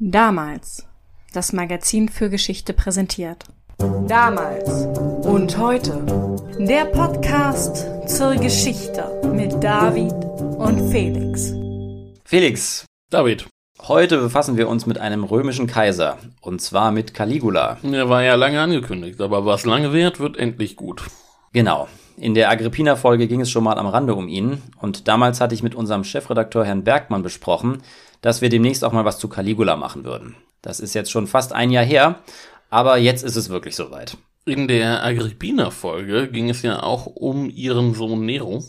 Damals. Das Magazin für Geschichte präsentiert. Damals und heute. Der Podcast zur Geschichte mit David und Felix. Felix, David, heute befassen wir uns mit einem römischen Kaiser. Und zwar mit Caligula. der war ja lange angekündigt, aber was lange währt, wird endlich gut. Genau. In der Agrippina-Folge ging es schon mal am Rande um ihn. Und damals hatte ich mit unserem Chefredakteur Herrn Bergmann besprochen, dass wir demnächst auch mal was zu Caligula machen würden. Das ist jetzt schon fast ein Jahr her, aber jetzt ist es wirklich soweit. In der Agrippina-Folge ging es ja auch um ihren Sohn Nero.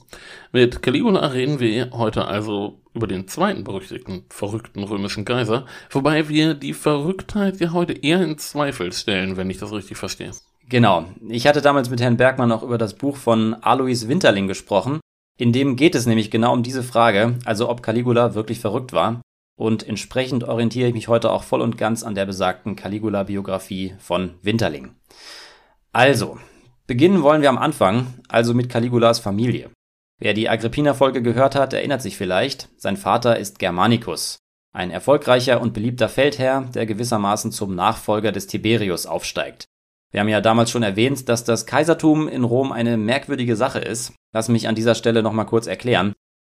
Mit Caligula reden wir heute also über den zweiten berüchtigten, verrückten römischen Kaiser, wobei wir die Verrücktheit ja heute eher in Zweifel stellen, wenn ich das richtig verstehe. Genau. Ich hatte damals mit Herrn Bergmann auch über das Buch von Alois Winterling gesprochen. In dem geht es nämlich genau um diese Frage, also ob Caligula wirklich verrückt war. Und entsprechend orientiere ich mich heute auch voll und ganz an der besagten Caligula-Biografie von Winterling. Also, beginnen wollen wir am Anfang, also mit Caligulas Familie. Wer die Agrippina-Folge gehört hat, erinnert sich vielleicht, sein Vater ist Germanicus, ein erfolgreicher und beliebter Feldherr, der gewissermaßen zum Nachfolger des Tiberius aufsteigt. Wir haben ja damals schon erwähnt, dass das Kaisertum in Rom eine merkwürdige Sache ist. Lass mich an dieser Stelle nochmal kurz erklären.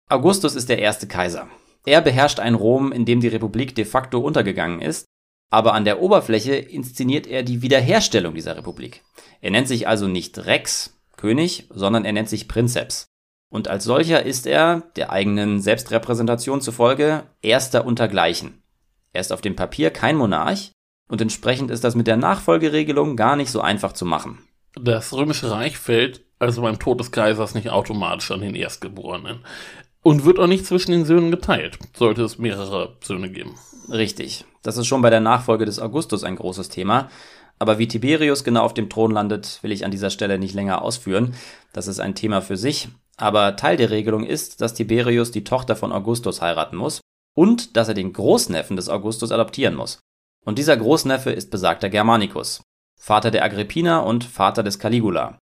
Augustus ist der erste Kaiser. Er beherrscht ein Rom, in dem die Republik de facto untergegangen ist, aber an der Oberfläche inszeniert er die Wiederherstellung dieser Republik. Er nennt sich also nicht Rex, König, sondern er nennt sich Prinzeps. Und als solcher ist er, der eigenen Selbstrepräsentation zufolge, erster untergleichen. Er ist auf dem Papier kein Monarch, und entsprechend ist das mit der Nachfolgeregelung gar nicht so einfach zu machen. Das römische Reich fällt also beim Tod des Kaisers nicht automatisch an den Erstgeborenen. Und wird auch nicht zwischen den Söhnen geteilt, sollte es mehrere Söhne geben. Richtig. Das ist schon bei der Nachfolge des Augustus ein großes Thema. Aber wie Tiberius genau auf dem Thron landet, will ich an dieser Stelle nicht länger ausführen. Das ist ein Thema für sich. Aber Teil der Regelung ist, dass Tiberius die Tochter von Augustus heiraten muss und dass er den Großneffen des Augustus adoptieren muss. Und dieser Großneffe ist besagter Germanicus, Vater der Agrippina und Vater des Caligula.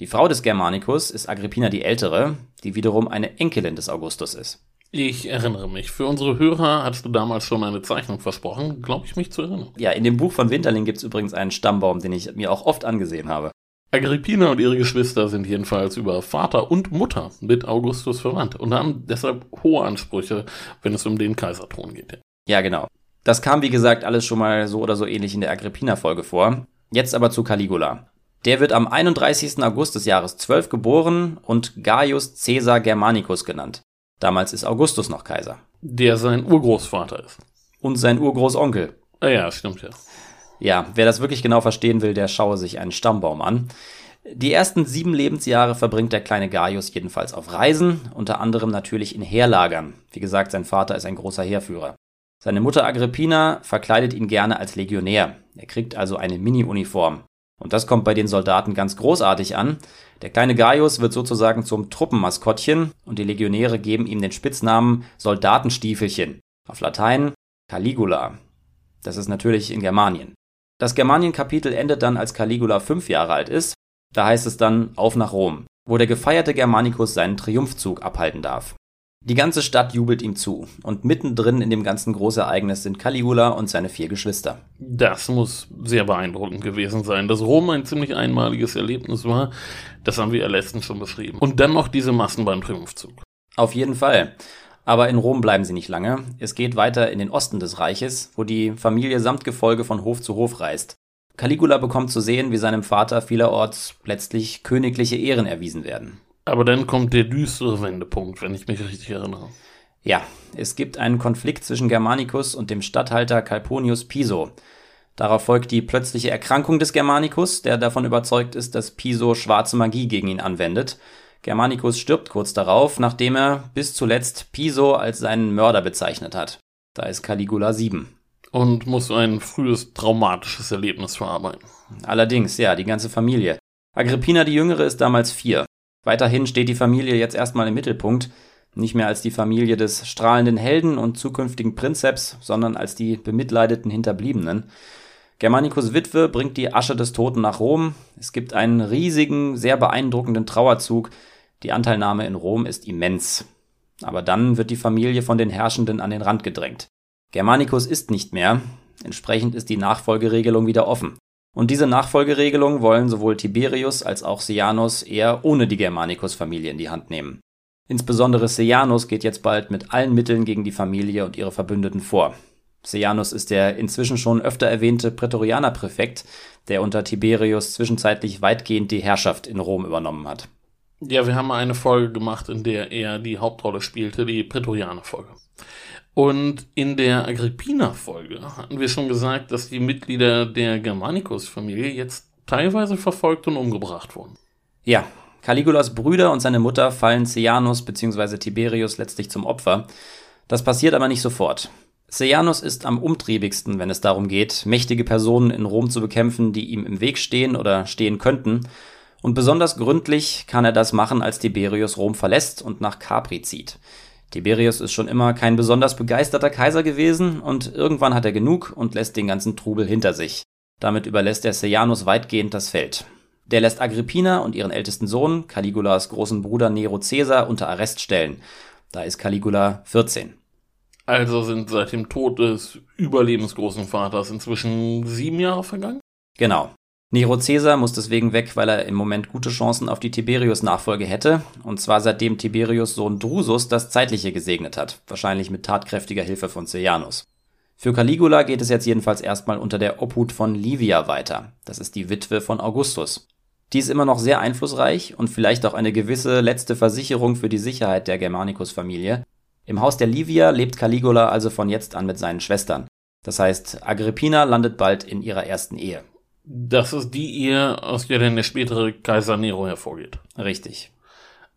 Die Frau des Germanicus ist Agrippina die Ältere, die wiederum eine Enkelin des Augustus ist. Ich erinnere mich. Für unsere Hörer hattest du damals schon eine Zeichnung versprochen, glaube ich mich zu erinnern. Ja, in dem Buch von Winterling gibt es übrigens einen Stammbaum, den ich mir auch oft angesehen habe. Agrippina und ihre Geschwister sind jedenfalls über Vater und Mutter mit Augustus verwandt und haben deshalb hohe Ansprüche, wenn es um den Kaiserthron geht. Ja, genau. Das kam, wie gesagt, alles schon mal so oder so ähnlich in der Agrippina-Folge vor. Jetzt aber zu Caligula. Der wird am 31. August des Jahres 12 geboren und Gaius Caesar Germanicus genannt. Damals ist Augustus noch Kaiser. Der sein Urgroßvater ist. Und sein Urgroßonkel. Ah ja, stimmt ja. Ja, wer das wirklich genau verstehen will, der schaue sich einen Stammbaum an. Die ersten sieben Lebensjahre verbringt der kleine Gaius jedenfalls auf Reisen, unter anderem natürlich in Heerlagern. Wie gesagt, sein Vater ist ein großer Heerführer. Seine Mutter Agrippina verkleidet ihn gerne als Legionär. Er kriegt also eine Mini-Uniform. Und das kommt bei den Soldaten ganz großartig an. Der kleine Gaius wird sozusagen zum Truppenmaskottchen und die Legionäre geben ihm den Spitznamen Soldatenstiefelchen. Auf Latein Caligula. Das ist natürlich in Germanien. Das Germanien-Kapitel endet dann, als Caligula fünf Jahre alt ist. Da heißt es dann auf nach Rom, wo der gefeierte Germanicus seinen Triumphzug abhalten darf. Die ganze Stadt jubelt ihm zu und mittendrin in dem ganzen Großereignis sind Caligula und seine vier Geschwister. Das muss sehr beeindruckend gewesen sein, dass Rom ein ziemlich einmaliges Erlebnis war. Das haben wir ja letztens schon beschrieben. Und dann noch diese Massen beim Triumphzug. Auf jeden Fall. Aber in Rom bleiben sie nicht lange. Es geht weiter in den Osten des Reiches, wo die Familie samt Gefolge von Hof zu Hof reist. Caligula bekommt zu sehen, wie seinem Vater vielerorts letztlich königliche Ehren erwiesen werden. Aber dann kommt der düstere Wendepunkt, wenn ich mich richtig erinnere. Ja, es gibt einen Konflikt zwischen Germanicus und dem Statthalter Calpurnius Piso. Darauf folgt die plötzliche Erkrankung des Germanicus, der davon überzeugt ist, dass Piso schwarze Magie gegen ihn anwendet. Germanicus stirbt kurz darauf, nachdem er bis zuletzt Piso als seinen Mörder bezeichnet hat. Da ist Caligula 7. Und muss ein frühes traumatisches Erlebnis verarbeiten. Allerdings, ja, die ganze Familie. Agrippina die Jüngere ist damals vier. Weiterhin steht die Familie jetzt erstmal im Mittelpunkt, nicht mehr als die Familie des strahlenden Helden und zukünftigen Prinzeps, sondern als die bemitleideten Hinterbliebenen. Germanicus Witwe bringt die Asche des Toten nach Rom. Es gibt einen riesigen, sehr beeindruckenden Trauerzug. Die Anteilnahme in Rom ist immens. Aber dann wird die Familie von den Herrschenden an den Rand gedrängt. Germanicus ist nicht mehr, entsprechend ist die Nachfolgeregelung wieder offen. Und diese Nachfolgeregelung wollen sowohl Tiberius als auch Sejanus eher ohne die Germanicus-Familie in die Hand nehmen. Insbesondere Sejanus geht jetzt bald mit allen Mitteln gegen die Familie und ihre Verbündeten vor. Sejanus ist der inzwischen schon öfter erwähnte Prätorianerpräfekt, der unter Tiberius zwischenzeitlich weitgehend die Herrschaft in Rom übernommen hat. Ja, wir haben eine Folge gemacht, in der er die Hauptrolle spielte, die Prätorianer-Folge. Und in der Agrippina-Folge hatten wir schon gesagt, dass die Mitglieder der Germanicus-Familie jetzt teilweise verfolgt und umgebracht wurden. Ja, Caligulas Brüder und seine Mutter fallen Sejanus bzw. Tiberius letztlich zum Opfer. Das passiert aber nicht sofort. Sejanus ist am umtriebigsten, wenn es darum geht, mächtige Personen in Rom zu bekämpfen, die ihm im Weg stehen oder stehen könnten. Und besonders gründlich kann er das machen, als Tiberius Rom verlässt und nach Capri zieht. Tiberius ist schon immer kein besonders begeisterter Kaiser gewesen und irgendwann hat er genug und lässt den ganzen Trubel hinter sich. Damit überlässt er Sejanus weitgehend das Feld. Der lässt Agrippina und ihren ältesten Sohn, Caligulas großen Bruder Nero Caesar, unter Arrest stellen. Da ist Caligula 14. Also sind seit dem Tod des überlebensgroßen Vaters inzwischen sieben Jahre vergangen? Genau. Nero Caesar muss deswegen weg, weil er im Moment gute Chancen auf die Tiberius-Nachfolge hätte, und zwar seitdem Tiberius Sohn Drusus das Zeitliche gesegnet hat, wahrscheinlich mit tatkräftiger Hilfe von Sejanus. Für Caligula geht es jetzt jedenfalls erstmal unter der Obhut von Livia weiter, das ist die Witwe von Augustus. Die ist immer noch sehr einflussreich und vielleicht auch eine gewisse letzte Versicherung für die Sicherheit der Germanicus-Familie. Im Haus der Livia lebt Caligula also von jetzt an mit seinen Schwestern. Das heißt, Agrippina landet bald in ihrer ersten Ehe. Das ist die Ehe, aus der dann der spätere Kaiser Nero hervorgeht. Richtig.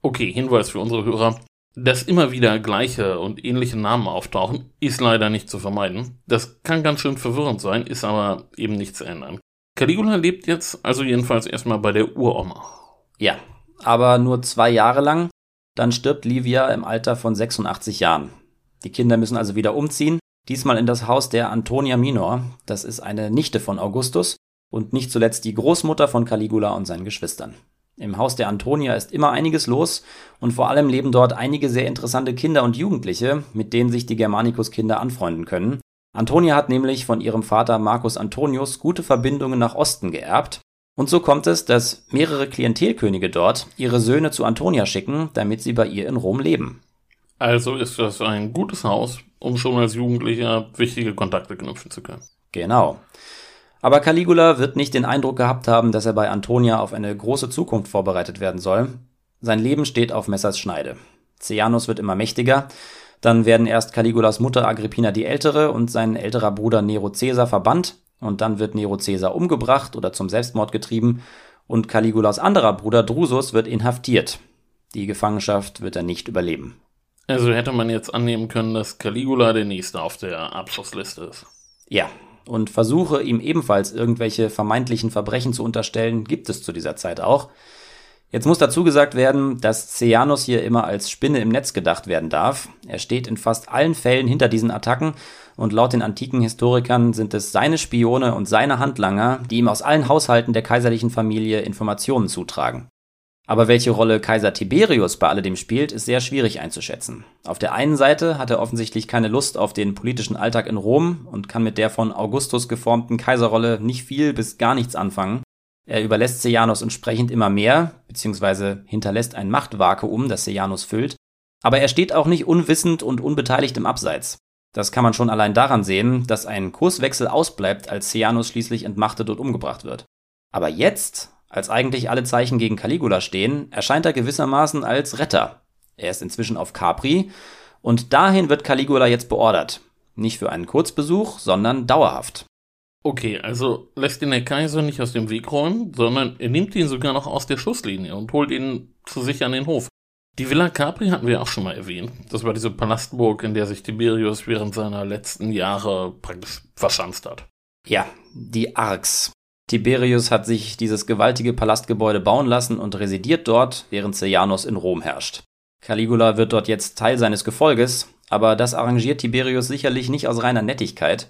Okay, Hinweis für unsere Hörer. Dass immer wieder gleiche und ähnliche Namen auftauchen, ist leider nicht zu vermeiden. Das kann ganz schön verwirrend sein, ist aber eben nicht zu ändern. Caligula lebt jetzt also jedenfalls erstmal bei der Uroma. Ja, aber nur zwei Jahre lang. Dann stirbt Livia im Alter von 86 Jahren. Die Kinder müssen also wieder umziehen, diesmal in das Haus der Antonia Minor. Das ist eine Nichte von Augustus und nicht zuletzt die Großmutter von Caligula und seinen Geschwistern. Im Haus der Antonia ist immer einiges los und vor allem leben dort einige sehr interessante Kinder und Jugendliche, mit denen sich die Germanicus-Kinder anfreunden können. Antonia hat nämlich von ihrem Vater Marcus Antonius gute Verbindungen nach Osten geerbt. Und so kommt es, dass mehrere Klientelkönige dort ihre Söhne zu Antonia schicken, damit sie bei ihr in Rom leben. Also ist das ein gutes Haus, um schon als Jugendlicher wichtige Kontakte knüpfen zu können. Genau. Aber Caligula wird nicht den Eindruck gehabt haben, dass er bei Antonia auf eine große Zukunft vorbereitet werden soll. Sein Leben steht auf Messers Schneide. Cianus wird immer mächtiger, dann werden erst Caligulas Mutter Agrippina die Ältere und sein älterer Bruder Nero Caesar verbannt und dann wird Nero Caesar umgebracht oder zum Selbstmord getrieben und Caligulas anderer Bruder Drusus wird inhaftiert. Die Gefangenschaft wird er nicht überleben. Also hätte man jetzt annehmen können, dass Caligula der nächste auf der Abschlussliste ist. Ja, und Versuche, ihm ebenfalls irgendwelche vermeintlichen Verbrechen zu unterstellen, gibt es zu dieser Zeit auch. Jetzt muss dazu gesagt werden, dass Ceanos hier immer als Spinne im Netz gedacht werden darf. Er steht in fast allen Fällen hinter diesen Attacken und laut den antiken Historikern sind es seine Spione und seine Handlanger, die ihm aus allen Haushalten der kaiserlichen Familie Informationen zutragen. Aber welche Rolle Kaiser Tiberius bei alledem spielt, ist sehr schwierig einzuschätzen. Auf der einen Seite hat er offensichtlich keine Lust auf den politischen Alltag in Rom und kann mit der von Augustus geformten Kaiserrolle nicht viel bis gar nichts anfangen. Er überlässt Sejanus entsprechend immer mehr, beziehungsweise hinterlässt ein Machtvakuum, das Sejanus füllt. Aber er steht auch nicht unwissend und unbeteiligt im Abseits. Das kann man schon allein daran sehen, dass ein Kurswechsel ausbleibt, als Sejanus schließlich entmachtet und umgebracht wird. Aber jetzt als eigentlich alle Zeichen gegen Caligula stehen, erscheint er gewissermaßen als Retter. Er ist inzwischen auf Capri und dahin wird Caligula jetzt beordert. Nicht für einen Kurzbesuch, sondern dauerhaft. Okay, also lässt ihn der Kaiser nicht aus dem Weg räumen, sondern er nimmt ihn sogar noch aus der Schusslinie und holt ihn zu sich an den Hof. Die Villa Capri hatten wir auch schon mal erwähnt. Das war diese Palastburg, in der sich Tiberius während seiner letzten Jahre praktisch verschanzt hat. Ja, die Arx. Tiberius hat sich dieses gewaltige Palastgebäude bauen lassen und residiert dort, während Sejanus in Rom herrscht. Caligula wird dort jetzt Teil seines Gefolges, aber das arrangiert Tiberius sicherlich nicht aus reiner Nettigkeit.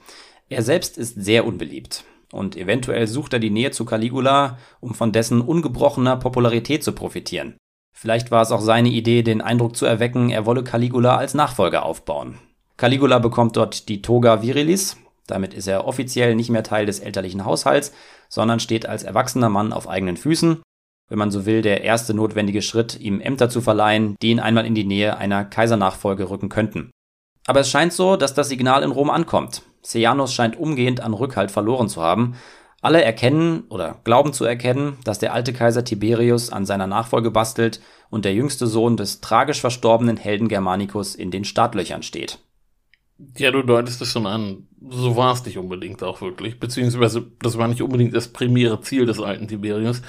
Er selbst ist sehr unbeliebt. Und eventuell sucht er die Nähe zu Caligula, um von dessen ungebrochener Popularität zu profitieren. Vielleicht war es auch seine Idee, den Eindruck zu erwecken, er wolle Caligula als Nachfolger aufbauen. Caligula bekommt dort die Toga Virilis. Damit ist er offiziell nicht mehr Teil des elterlichen Haushalts, sondern steht als erwachsener Mann auf eigenen Füßen. Wenn man so will, der erste notwendige Schritt, ihm Ämter zu verleihen, die ihn einmal in die Nähe einer Kaisernachfolge rücken könnten. Aber es scheint so, dass das Signal in Rom ankommt. Sejanus scheint umgehend an Rückhalt verloren zu haben. Alle erkennen oder glauben zu erkennen, dass der alte Kaiser Tiberius an seiner Nachfolge bastelt und der jüngste Sohn des tragisch verstorbenen Helden Germanicus in den Startlöchern steht. Ja, du deutest es schon an. So war es nicht unbedingt auch wirklich. Beziehungsweise, das war nicht unbedingt das primäre Ziel des alten Tiberius.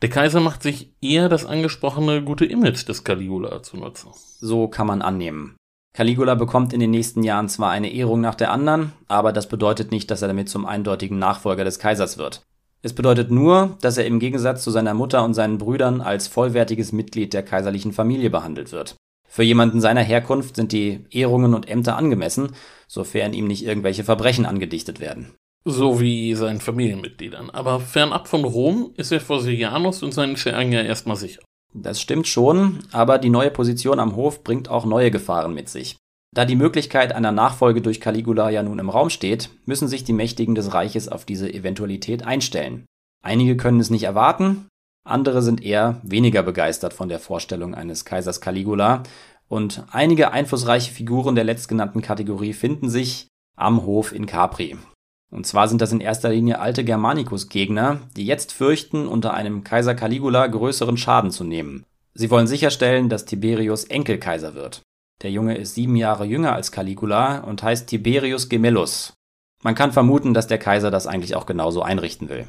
Der Kaiser macht sich eher das angesprochene gute Image des Caligula zu nutzen. So kann man annehmen. Caligula bekommt in den nächsten Jahren zwar eine Ehrung nach der anderen, aber das bedeutet nicht, dass er damit zum eindeutigen Nachfolger des Kaisers wird. Es bedeutet nur, dass er im Gegensatz zu seiner Mutter und seinen Brüdern als vollwertiges Mitglied der kaiserlichen Familie behandelt wird. Für jemanden seiner Herkunft sind die Ehrungen und Ämter angemessen, sofern ihm nicht irgendwelche Verbrechen angedichtet werden. So wie seinen Familienmitgliedern. Aber fernab von Rom ist er vor Sejanus und seinen Schergen ja erstmal sicher. Das stimmt schon, aber die neue Position am Hof bringt auch neue Gefahren mit sich. Da die Möglichkeit einer Nachfolge durch Caligula ja nun im Raum steht, müssen sich die Mächtigen des Reiches auf diese Eventualität einstellen. Einige können es nicht erwarten, andere sind eher weniger begeistert von der Vorstellung eines Kaisers Caligula und einige einflussreiche Figuren der letztgenannten Kategorie finden sich am Hof in Capri. Und zwar sind das in erster Linie alte Germanicus-Gegner, die jetzt fürchten, unter einem Kaiser Caligula größeren Schaden zu nehmen. Sie wollen sicherstellen, dass Tiberius Enkelkaiser wird. Der Junge ist sieben Jahre jünger als Caligula und heißt Tiberius Gemellus. Man kann vermuten, dass der Kaiser das eigentlich auch genauso einrichten will.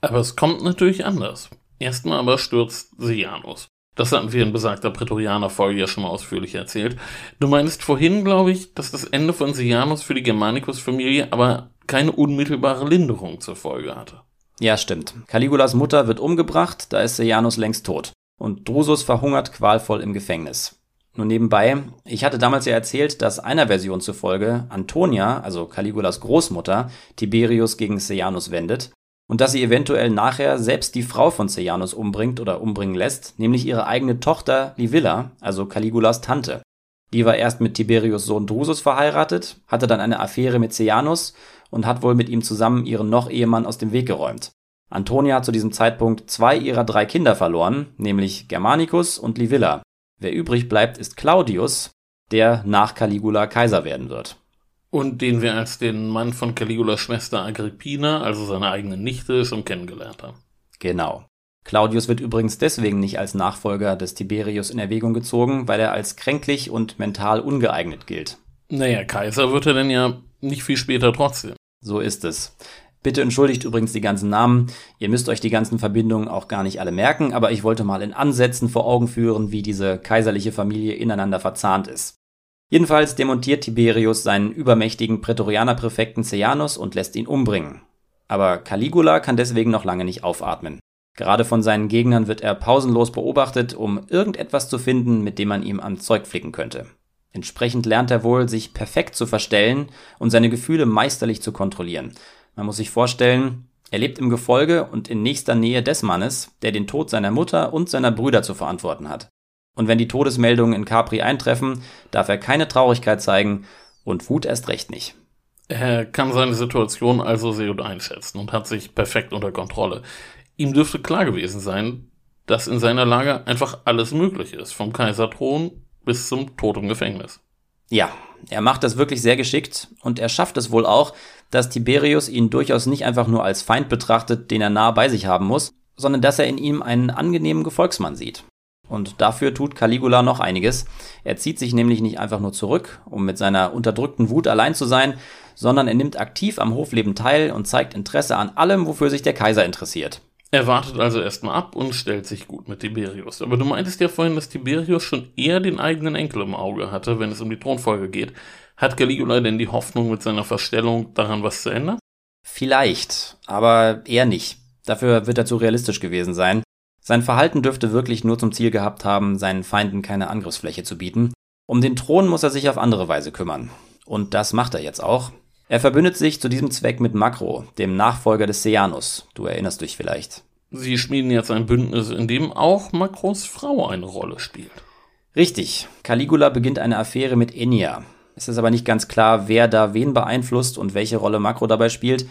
Aber es kommt natürlich anders. Erstmal aber stürzt Sejanus. Das hatten wir in besagter Prätorianer-Folge ja schon mal ausführlich erzählt. Du meinst vorhin, glaube ich, dass das Ende von Sejanus für die Germanicus-Familie aber keine unmittelbare Linderung zur Folge hatte. Ja, stimmt. Caligulas Mutter wird umgebracht, da ist Sejanus längst tot. Und Drusus verhungert qualvoll im Gefängnis. Nur nebenbei, ich hatte damals ja erzählt, dass einer Version zufolge Antonia, also Caligulas Großmutter, Tiberius gegen Sejanus wendet und dass sie eventuell nachher selbst die Frau von Sejanus umbringt oder umbringen lässt, nämlich ihre eigene Tochter Livilla, also Caligulas Tante. Die war erst mit Tiberius Sohn Drusus verheiratet, hatte dann eine Affäre mit Sejanus und hat wohl mit ihm zusammen ihren Noch-Ehemann aus dem Weg geräumt. Antonia hat zu diesem Zeitpunkt zwei ihrer drei Kinder verloren, nämlich Germanicus und Livilla. Wer übrig bleibt, ist Claudius, der nach Caligula Kaiser werden wird. Und den wir als den Mann von Caligulas Schwester Agrippina, also seine eigene Nichte, schon kennengelernt haben. Genau. Claudius wird übrigens deswegen nicht als Nachfolger des Tiberius in Erwägung gezogen, weil er als kränklich und mental ungeeignet gilt. Naja, Kaiser wird er denn ja nicht viel später trotzdem. So ist es. Bitte entschuldigt übrigens die ganzen Namen. Ihr müsst euch die ganzen Verbindungen auch gar nicht alle merken, aber ich wollte mal in Ansätzen vor Augen führen, wie diese kaiserliche Familie ineinander verzahnt ist. Jedenfalls demontiert Tiberius seinen übermächtigen Prätorianerpräfekten Sejanus und lässt ihn umbringen. Aber Caligula kann deswegen noch lange nicht aufatmen. Gerade von seinen Gegnern wird er pausenlos beobachtet, um irgendetwas zu finden, mit dem man ihm am Zeug flicken könnte. Entsprechend lernt er wohl, sich perfekt zu verstellen und seine Gefühle meisterlich zu kontrollieren. Man muss sich vorstellen, er lebt im Gefolge und in nächster Nähe des Mannes, der den Tod seiner Mutter und seiner Brüder zu verantworten hat. Und wenn die Todesmeldungen in Capri eintreffen, darf er keine Traurigkeit zeigen und Wut erst recht nicht. Er kann seine Situation also sehr gut einschätzen und hat sich perfekt unter Kontrolle. Ihm dürfte klar gewesen sein, dass in seiner Lage einfach alles möglich ist, vom Kaiserthron bis zum Tod im Gefängnis. Ja, er macht das wirklich sehr geschickt und er schafft es wohl auch, dass Tiberius ihn durchaus nicht einfach nur als Feind betrachtet, den er nah bei sich haben muss, sondern dass er in ihm einen angenehmen Gefolgsmann sieht. Und dafür tut Caligula noch einiges. Er zieht sich nämlich nicht einfach nur zurück, um mit seiner unterdrückten Wut allein zu sein, sondern er nimmt aktiv am Hofleben teil und zeigt Interesse an allem, wofür sich der Kaiser interessiert. Er wartet also erstmal ab und stellt sich gut mit Tiberius. Aber du meintest ja vorhin, dass Tiberius schon eher den eigenen Enkel im Auge hatte, wenn es um die Thronfolge geht. Hat Caligula denn die Hoffnung mit seiner Verstellung daran was zu ändern? Vielleicht, aber eher nicht. Dafür wird er zu realistisch gewesen sein. Sein Verhalten dürfte wirklich nur zum Ziel gehabt haben, seinen Feinden keine Angriffsfläche zu bieten. Um den Thron muss er sich auf andere Weise kümmern. Und das macht er jetzt auch. Er verbündet sich zu diesem Zweck mit Makro, dem Nachfolger des Sejanus. Du erinnerst dich vielleicht. Sie schmieden jetzt ein Bündnis, in dem auch Makros Frau eine Rolle spielt. Richtig. Caligula beginnt eine Affäre mit Ennia. Es ist aber nicht ganz klar, wer da wen beeinflusst und welche Rolle Makro dabei spielt.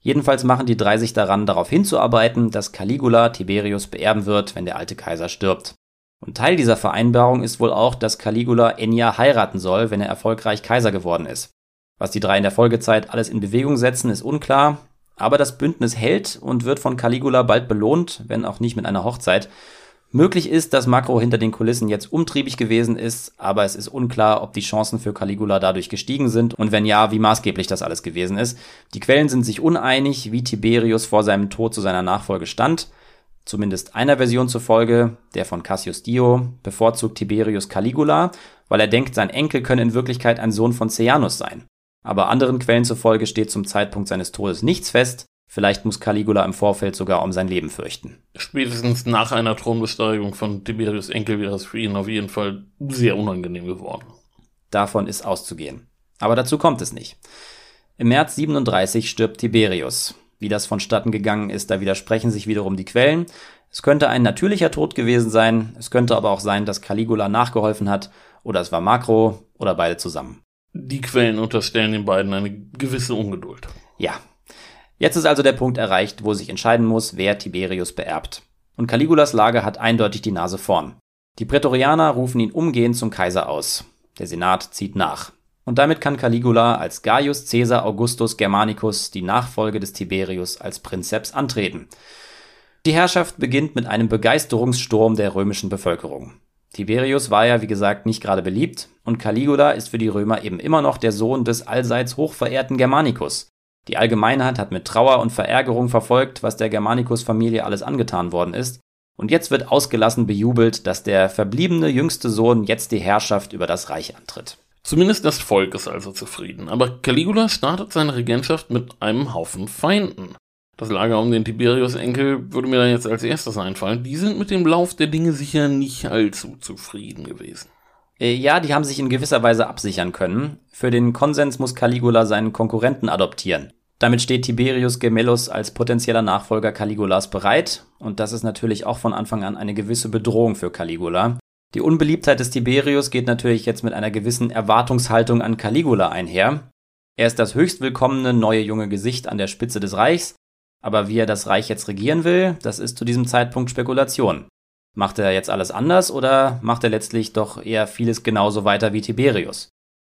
Jedenfalls machen die drei sich daran, darauf hinzuarbeiten, dass Caligula Tiberius beerben wird, wenn der alte Kaiser stirbt. Und Teil dieser Vereinbarung ist wohl auch, dass Caligula Enya heiraten soll, wenn er erfolgreich Kaiser geworden ist. Was die drei in der Folgezeit alles in Bewegung setzen, ist unklar, aber das Bündnis hält und wird von Caligula bald belohnt, wenn auch nicht mit einer Hochzeit. Möglich ist, dass Makro hinter den Kulissen jetzt umtriebig gewesen ist, aber es ist unklar, ob die Chancen für Caligula dadurch gestiegen sind und wenn ja, wie maßgeblich das alles gewesen ist. Die Quellen sind sich uneinig, wie Tiberius vor seinem Tod zu seiner Nachfolge stand. Zumindest einer Version zufolge, der von Cassius Dio, bevorzugt Tiberius Caligula, weil er denkt, sein Enkel könne in Wirklichkeit ein Sohn von Sejanus sein. Aber anderen Quellen zufolge steht zum Zeitpunkt seines Todes nichts fest, Vielleicht muss Caligula im Vorfeld sogar um sein Leben fürchten. Spätestens nach einer Thronbesteigung von Tiberius Enkel wäre es für ihn auf jeden Fall sehr unangenehm geworden. Davon ist auszugehen. Aber dazu kommt es nicht. Im März 37 stirbt Tiberius. Wie das vonstatten gegangen ist, da widersprechen sich wiederum die Quellen. Es könnte ein natürlicher Tod gewesen sein, es könnte aber auch sein, dass Caligula nachgeholfen hat, oder es war Makro, oder beide zusammen. Die Quellen unterstellen den beiden eine gewisse Ungeduld. Ja, Jetzt ist also der Punkt erreicht, wo sich entscheiden muss, wer Tiberius beerbt. Und Caligulas Lage hat eindeutig die Nase vorn. Die Prätorianer rufen ihn umgehend zum Kaiser aus. Der Senat zieht nach. Und damit kann Caligula als Gaius Caesar Augustus Germanicus die Nachfolge des Tiberius als Prinzeps antreten. Die Herrschaft beginnt mit einem Begeisterungssturm der römischen Bevölkerung. Tiberius war ja, wie gesagt, nicht gerade beliebt und Caligula ist für die Römer eben immer noch der Sohn des allseits hochverehrten Germanicus. Die Allgemeinheit hat mit Trauer und Verärgerung verfolgt, was der Germanicus-Familie alles angetan worden ist, und jetzt wird ausgelassen bejubelt, dass der verbliebene jüngste Sohn jetzt die Herrschaft über das Reich antritt. Zumindest das Volk ist also zufrieden, aber Caligula startet seine Regentschaft mit einem Haufen Feinden. Das Lager um den Tiberius-Enkel würde mir dann jetzt als erstes einfallen. Die sind mit dem Lauf der Dinge sicher nicht allzu zufrieden gewesen. Äh, ja, die haben sich in gewisser Weise absichern können. Für den Konsens muss Caligula seinen Konkurrenten adoptieren. Damit steht Tiberius Gemellus als potenzieller Nachfolger Caligulas bereit, und das ist natürlich auch von Anfang an eine gewisse Bedrohung für Caligula. Die Unbeliebtheit des Tiberius geht natürlich jetzt mit einer gewissen Erwartungshaltung an Caligula einher. Er ist das höchst willkommene neue junge Gesicht an der Spitze des Reichs, aber wie er das Reich jetzt regieren will, das ist zu diesem Zeitpunkt Spekulation. Macht er jetzt alles anders oder macht er letztlich doch eher vieles genauso weiter wie Tiberius?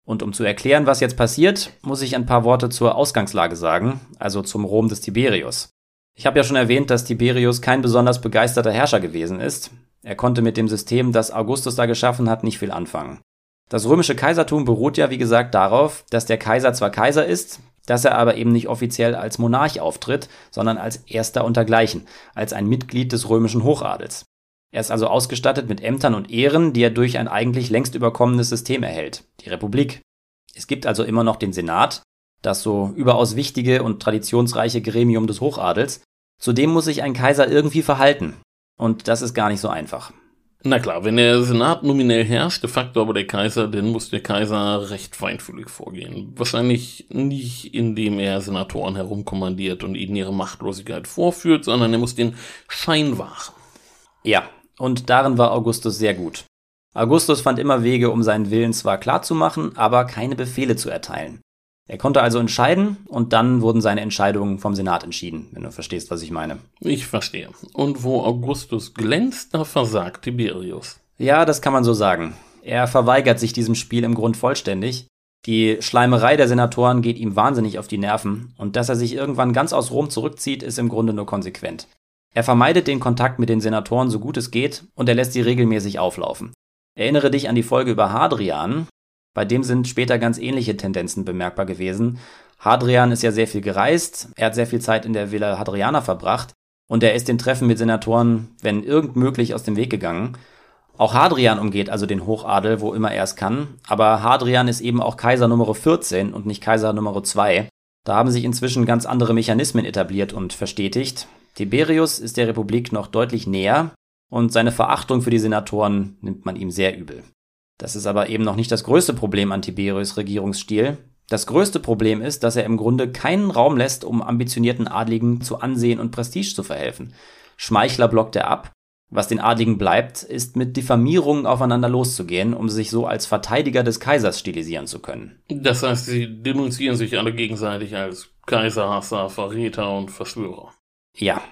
Und um zu erklären, was jetzt passiert, muss ich ein paar Worte zur Ausgangslage sagen, also zum Rom des Tiberius. Ich habe ja schon erwähnt, dass Tiberius kein besonders begeisterter Herrscher gewesen ist. Er konnte mit dem System, das Augustus da geschaffen hat, nicht viel anfangen. Das römische Kaisertum beruht ja, wie gesagt, darauf, dass der Kaiser zwar Kaiser ist, dass er aber eben nicht offiziell als Monarch auftritt, sondern als erster untergleichen, als ein Mitglied des römischen Hochadels. Er ist also ausgestattet mit Ämtern und Ehren, die er durch ein eigentlich längst überkommenes System erhält, die Republik. Es gibt also immer noch den Senat, das so überaus wichtige und traditionsreiche Gremium des Hochadels. Zudem muss sich ein Kaiser irgendwie verhalten. Und das ist gar nicht so einfach. Na klar, wenn der Senat nominell herrscht, de facto aber der Kaiser, dann muss der Kaiser recht feinfühlig vorgehen. Wahrscheinlich nicht, indem er Senatoren herumkommandiert und ihnen ihre Machtlosigkeit vorführt, sondern er muss den Schein wahren. Ja, und darin war Augustus sehr gut. Augustus fand immer Wege, um seinen Willen zwar klarzumachen, aber keine Befehle zu erteilen. Er konnte also entscheiden und dann wurden seine Entscheidungen vom Senat entschieden, wenn du verstehst, was ich meine. Ich verstehe. Und wo Augustus glänzt, da versagt Tiberius. Ja, das kann man so sagen. Er verweigert sich diesem Spiel im Grund vollständig. Die Schleimerei der Senatoren geht ihm wahnsinnig auf die Nerven und dass er sich irgendwann ganz aus Rom zurückzieht, ist im Grunde nur konsequent. Er vermeidet den Kontakt mit den Senatoren so gut es geht und er lässt sie regelmäßig auflaufen. Erinnere dich an die Folge über Hadrian, bei dem sind später ganz ähnliche Tendenzen bemerkbar gewesen. Hadrian ist ja sehr viel gereist, er hat sehr viel Zeit in der Villa Hadriana verbracht und er ist den Treffen mit Senatoren, wenn irgend möglich, aus dem Weg gegangen. Auch Hadrian umgeht also den Hochadel, wo immer er es kann, aber Hadrian ist eben auch Kaiser Nummer 14 und nicht Kaiser Nummer 2. Da haben sich inzwischen ganz andere Mechanismen etabliert und verstetigt. Tiberius ist der Republik noch deutlich näher und seine Verachtung für die Senatoren nimmt man ihm sehr übel. Das ist aber eben noch nicht das größte Problem an Tiberius Regierungsstil. Das größte Problem ist, dass er im Grunde keinen Raum lässt, um ambitionierten Adligen zu Ansehen und Prestige zu verhelfen. Schmeichler blockt er ab. Was den Adligen bleibt, ist mit Diffamierungen aufeinander loszugehen, um sich so als Verteidiger des Kaisers stilisieren zu können. Das heißt, sie denunzieren sich alle gegenseitig als Kaiserhasser, Verräter und Verschwörer. Ja.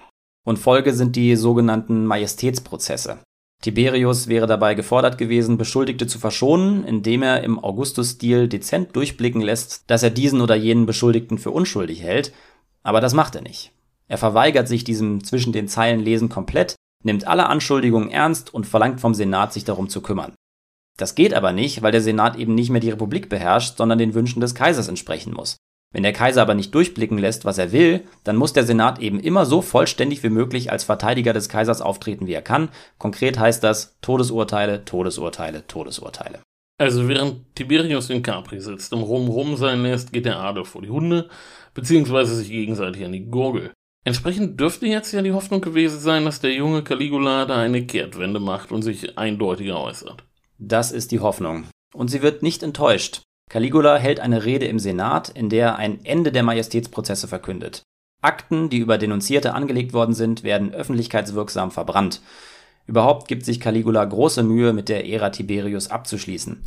Und Folge sind die sogenannten Majestätsprozesse. Tiberius wäre dabei gefordert gewesen, Beschuldigte zu verschonen, indem er im Augustus-Stil dezent durchblicken lässt, dass er diesen oder jenen Beschuldigten für unschuldig hält, aber das macht er nicht. Er verweigert sich diesem zwischen den Zeilen Lesen komplett nimmt alle Anschuldigungen ernst und verlangt vom Senat, sich darum zu kümmern. Das geht aber nicht, weil der Senat eben nicht mehr die Republik beherrscht, sondern den Wünschen des Kaisers entsprechen muss. Wenn der Kaiser aber nicht durchblicken lässt, was er will, dann muss der Senat eben immer so vollständig wie möglich als Verteidiger des Kaisers auftreten, wie er kann. Konkret heißt das Todesurteile, Todesurteile, Todesurteile. Also während Tiberius in Capri sitzt und rum rum sein lässt, geht der Adel vor die Hunde, beziehungsweise sich gegenseitig an die Gurgel. Entsprechend dürfte jetzt ja die Hoffnung gewesen sein, dass der junge Caligula da eine Kehrtwende macht und sich eindeutiger äußert. Das ist die Hoffnung. Und sie wird nicht enttäuscht. Caligula hält eine Rede im Senat, in der er ein Ende der Majestätsprozesse verkündet. Akten, die über Denunzierte angelegt worden sind, werden öffentlichkeitswirksam verbrannt. Überhaupt gibt sich Caligula große Mühe, mit der Ära Tiberius abzuschließen.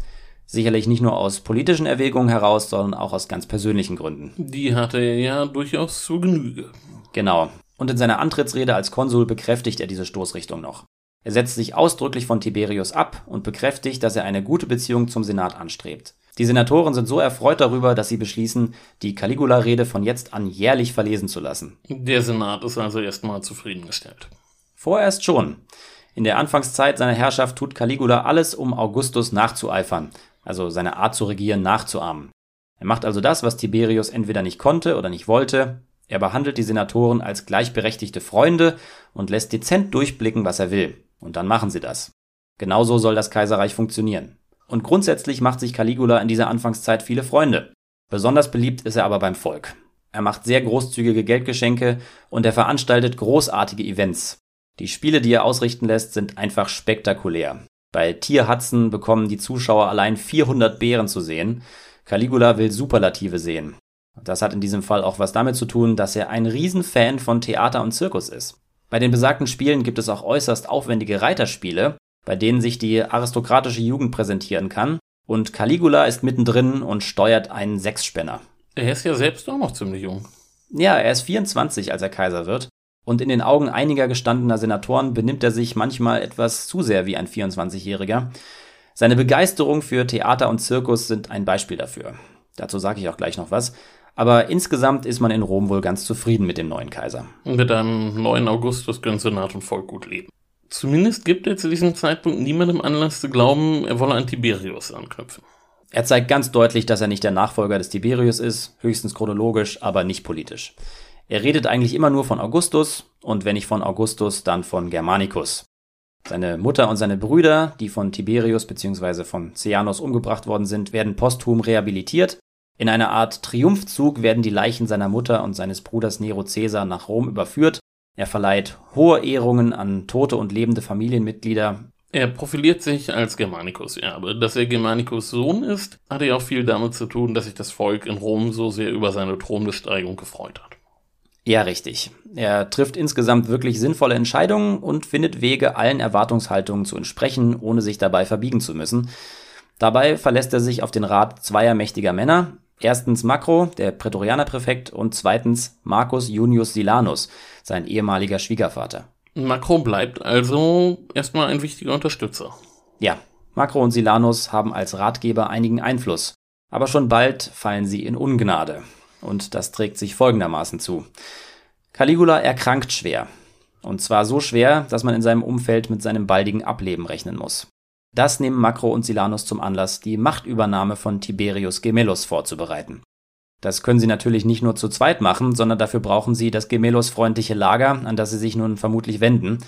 Sicherlich nicht nur aus politischen Erwägungen heraus, sondern auch aus ganz persönlichen Gründen. Die hatte er ja durchaus zu Genüge. Genau. Und in seiner Antrittsrede als Konsul bekräftigt er diese Stoßrichtung noch. Er setzt sich ausdrücklich von Tiberius ab und bekräftigt, dass er eine gute Beziehung zum Senat anstrebt. Die Senatoren sind so erfreut darüber, dass sie beschließen, die Caligula-Rede von jetzt an jährlich verlesen zu lassen. Der Senat ist also erstmal zufriedengestellt. Vorerst schon. In der Anfangszeit seiner Herrschaft tut Caligula alles, um Augustus nachzueifern, also seine Art zu regieren nachzuahmen. Er macht also das, was Tiberius entweder nicht konnte oder nicht wollte, er behandelt die Senatoren als gleichberechtigte Freunde und lässt dezent durchblicken, was er will. Und dann machen sie das. Genauso soll das Kaiserreich funktionieren. Und grundsätzlich macht sich Caligula in dieser Anfangszeit viele Freunde. Besonders beliebt ist er aber beim Volk. Er macht sehr großzügige Geldgeschenke und er veranstaltet großartige Events. Die Spiele, die er ausrichten lässt, sind einfach spektakulär. Bei Tier Hudson bekommen die Zuschauer allein 400 Bären zu sehen. Caligula will Superlative sehen. Das hat in diesem Fall auch was damit zu tun, dass er ein Riesenfan von Theater und Zirkus ist. Bei den besagten Spielen gibt es auch äußerst aufwendige Reiterspiele, bei denen sich die aristokratische Jugend präsentieren kann, und Caligula ist mittendrin und steuert einen Sechsspänner. Er ist ja selbst auch noch ziemlich jung. Ja, er ist 24, als er Kaiser wird, und in den Augen einiger gestandener Senatoren benimmt er sich manchmal etwas zu sehr wie ein 24-Jähriger. Seine Begeisterung für Theater und Zirkus sind ein Beispiel dafür. Dazu sage ich auch gleich noch was. Aber insgesamt ist man in Rom wohl ganz zufrieden mit dem neuen Kaiser. Mit einem neuen Augustus können Senat und Volk gut leben. Zumindest gibt er zu diesem Zeitpunkt niemandem Anlass zu glauben, er wolle an Tiberius anknüpfen. Er zeigt ganz deutlich, dass er nicht der Nachfolger des Tiberius ist, höchstens chronologisch, aber nicht politisch. Er redet eigentlich immer nur von Augustus und wenn nicht von Augustus, dann von Germanicus. Seine Mutter und seine Brüder, die von Tiberius bzw. von Ceanos umgebracht worden sind, werden posthum rehabilitiert in einer Art Triumphzug werden die Leichen seiner Mutter und seines Bruders Nero Caesar nach Rom überführt. Er verleiht hohe Ehrungen an tote und lebende Familienmitglieder. Er profiliert sich als Germanicus-Erbe. Dass er Germanicus Sohn ist, hatte ja auch viel damit zu tun, dass sich das Volk in Rom so sehr über seine Thronbesteigung gefreut hat. Ja, richtig. Er trifft insgesamt wirklich sinnvolle Entscheidungen und findet Wege, allen Erwartungshaltungen zu entsprechen, ohne sich dabei verbiegen zu müssen. Dabei verlässt er sich auf den Rat zweier mächtiger Männer, Erstens Makro, der Prätorianerpräfekt, und zweitens Marcus Junius Silanus, sein ehemaliger Schwiegervater. Makro bleibt also erstmal ein wichtiger Unterstützer. Ja, Makro und Silanus haben als Ratgeber einigen Einfluss. Aber schon bald fallen sie in Ungnade. Und das trägt sich folgendermaßen zu. Caligula erkrankt schwer. Und zwar so schwer, dass man in seinem Umfeld mit seinem baldigen Ableben rechnen muss. Das nehmen Makro und Silanus zum Anlass, die Machtübernahme von Tiberius Gemellus vorzubereiten. Das können sie natürlich nicht nur zu zweit machen, sondern dafür brauchen sie das Gemellus-freundliche Lager, an das sie sich nun vermutlich wenden.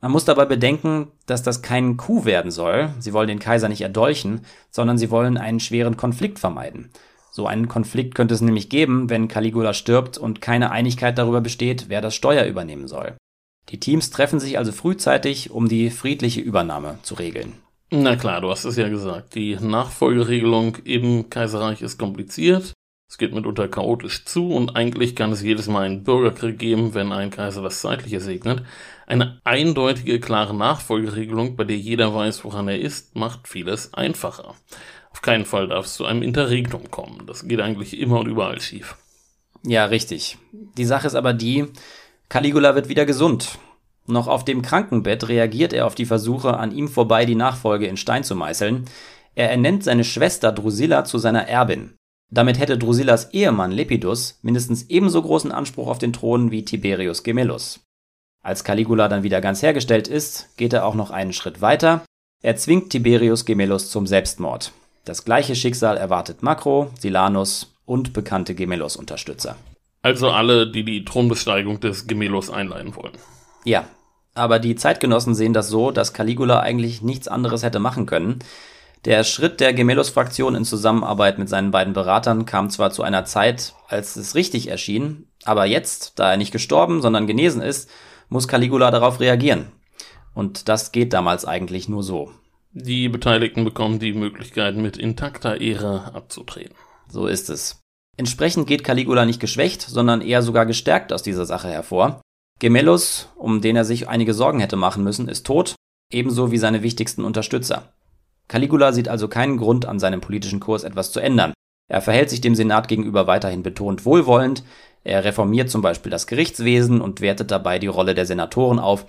Man muss dabei bedenken, dass das kein Coup werden soll. Sie wollen den Kaiser nicht erdolchen, sondern sie wollen einen schweren Konflikt vermeiden. So einen Konflikt könnte es nämlich geben, wenn Caligula stirbt und keine Einigkeit darüber besteht, wer das Steuer übernehmen soll. Die Teams treffen sich also frühzeitig, um die friedliche Übernahme zu regeln. Na klar, du hast es ja gesagt. Die Nachfolgeregelung im Kaiserreich ist kompliziert. Es geht mitunter chaotisch zu und eigentlich kann es jedes Mal einen Bürgerkrieg geben, wenn ein Kaiser das Zeitliche segnet. Eine eindeutige, klare Nachfolgeregelung, bei der jeder weiß, woran er ist, macht vieles einfacher. Auf keinen Fall darf es zu einem Interregnum kommen. Das geht eigentlich immer und überall schief. Ja, richtig. Die Sache ist aber die, Caligula wird wieder gesund. Noch auf dem Krankenbett reagiert er auf die Versuche, an ihm vorbei die Nachfolge in Stein zu meißeln. Er ernennt seine Schwester Drusilla zu seiner Erbin. Damit hätte Drusillas Ehemann Lepidus mindestens ebenso großen Anspruch auf den Thron wie Tiberius Gemellus. Als Caligula dann wieder ganz hergestellt ist, geht er auch noch einen Schritt weiter. Er zwingt Tiberius Gemellus zum Selbstmord. Das gleiche Schicksal erwartet Makro, Silanus und bekannte Gemellus-Unterstützer. Also alle, die die Thronbesteigung des Gemellus einleiten wollen. Ja, aber die Zeitgenossen sehen das so, dass Caligula eigentlich nichts anderes hätte machen können. Der Schritt der Gemellus-Fraktion in Zusammenarbeit mit seinen beiden Beratern kam zwar zu einer Zeit, als es richtig erschien, aber jetzt, da er nicht gestorben, sondern genesen ist, muss Caligula darauf reagieren. Und das geht damals eigentlich nur so. Die Beteiligten bekommen die Möglichkeit, mit intakter Ehre abzutreten. So ist es. Entsprechend geht Caligula nicht geschwächt, sondern eher sogar gestärkt aus dieser Sache hervor. Gemellus, um den er sich einige Sorgen hätte machen müssen, ist tot, ebenso wie seine wichtigsten Unterstützer. Caligula sieht also keinen Grund an seinem politischen Kurs etwas zu ändern. Er verhält sich dem Senat gegenüber weiterhin betont wohlwollend, er reformiert zum Beispiel das Gerichtswesen und wertet dabei die Rolle der Senatoren auf,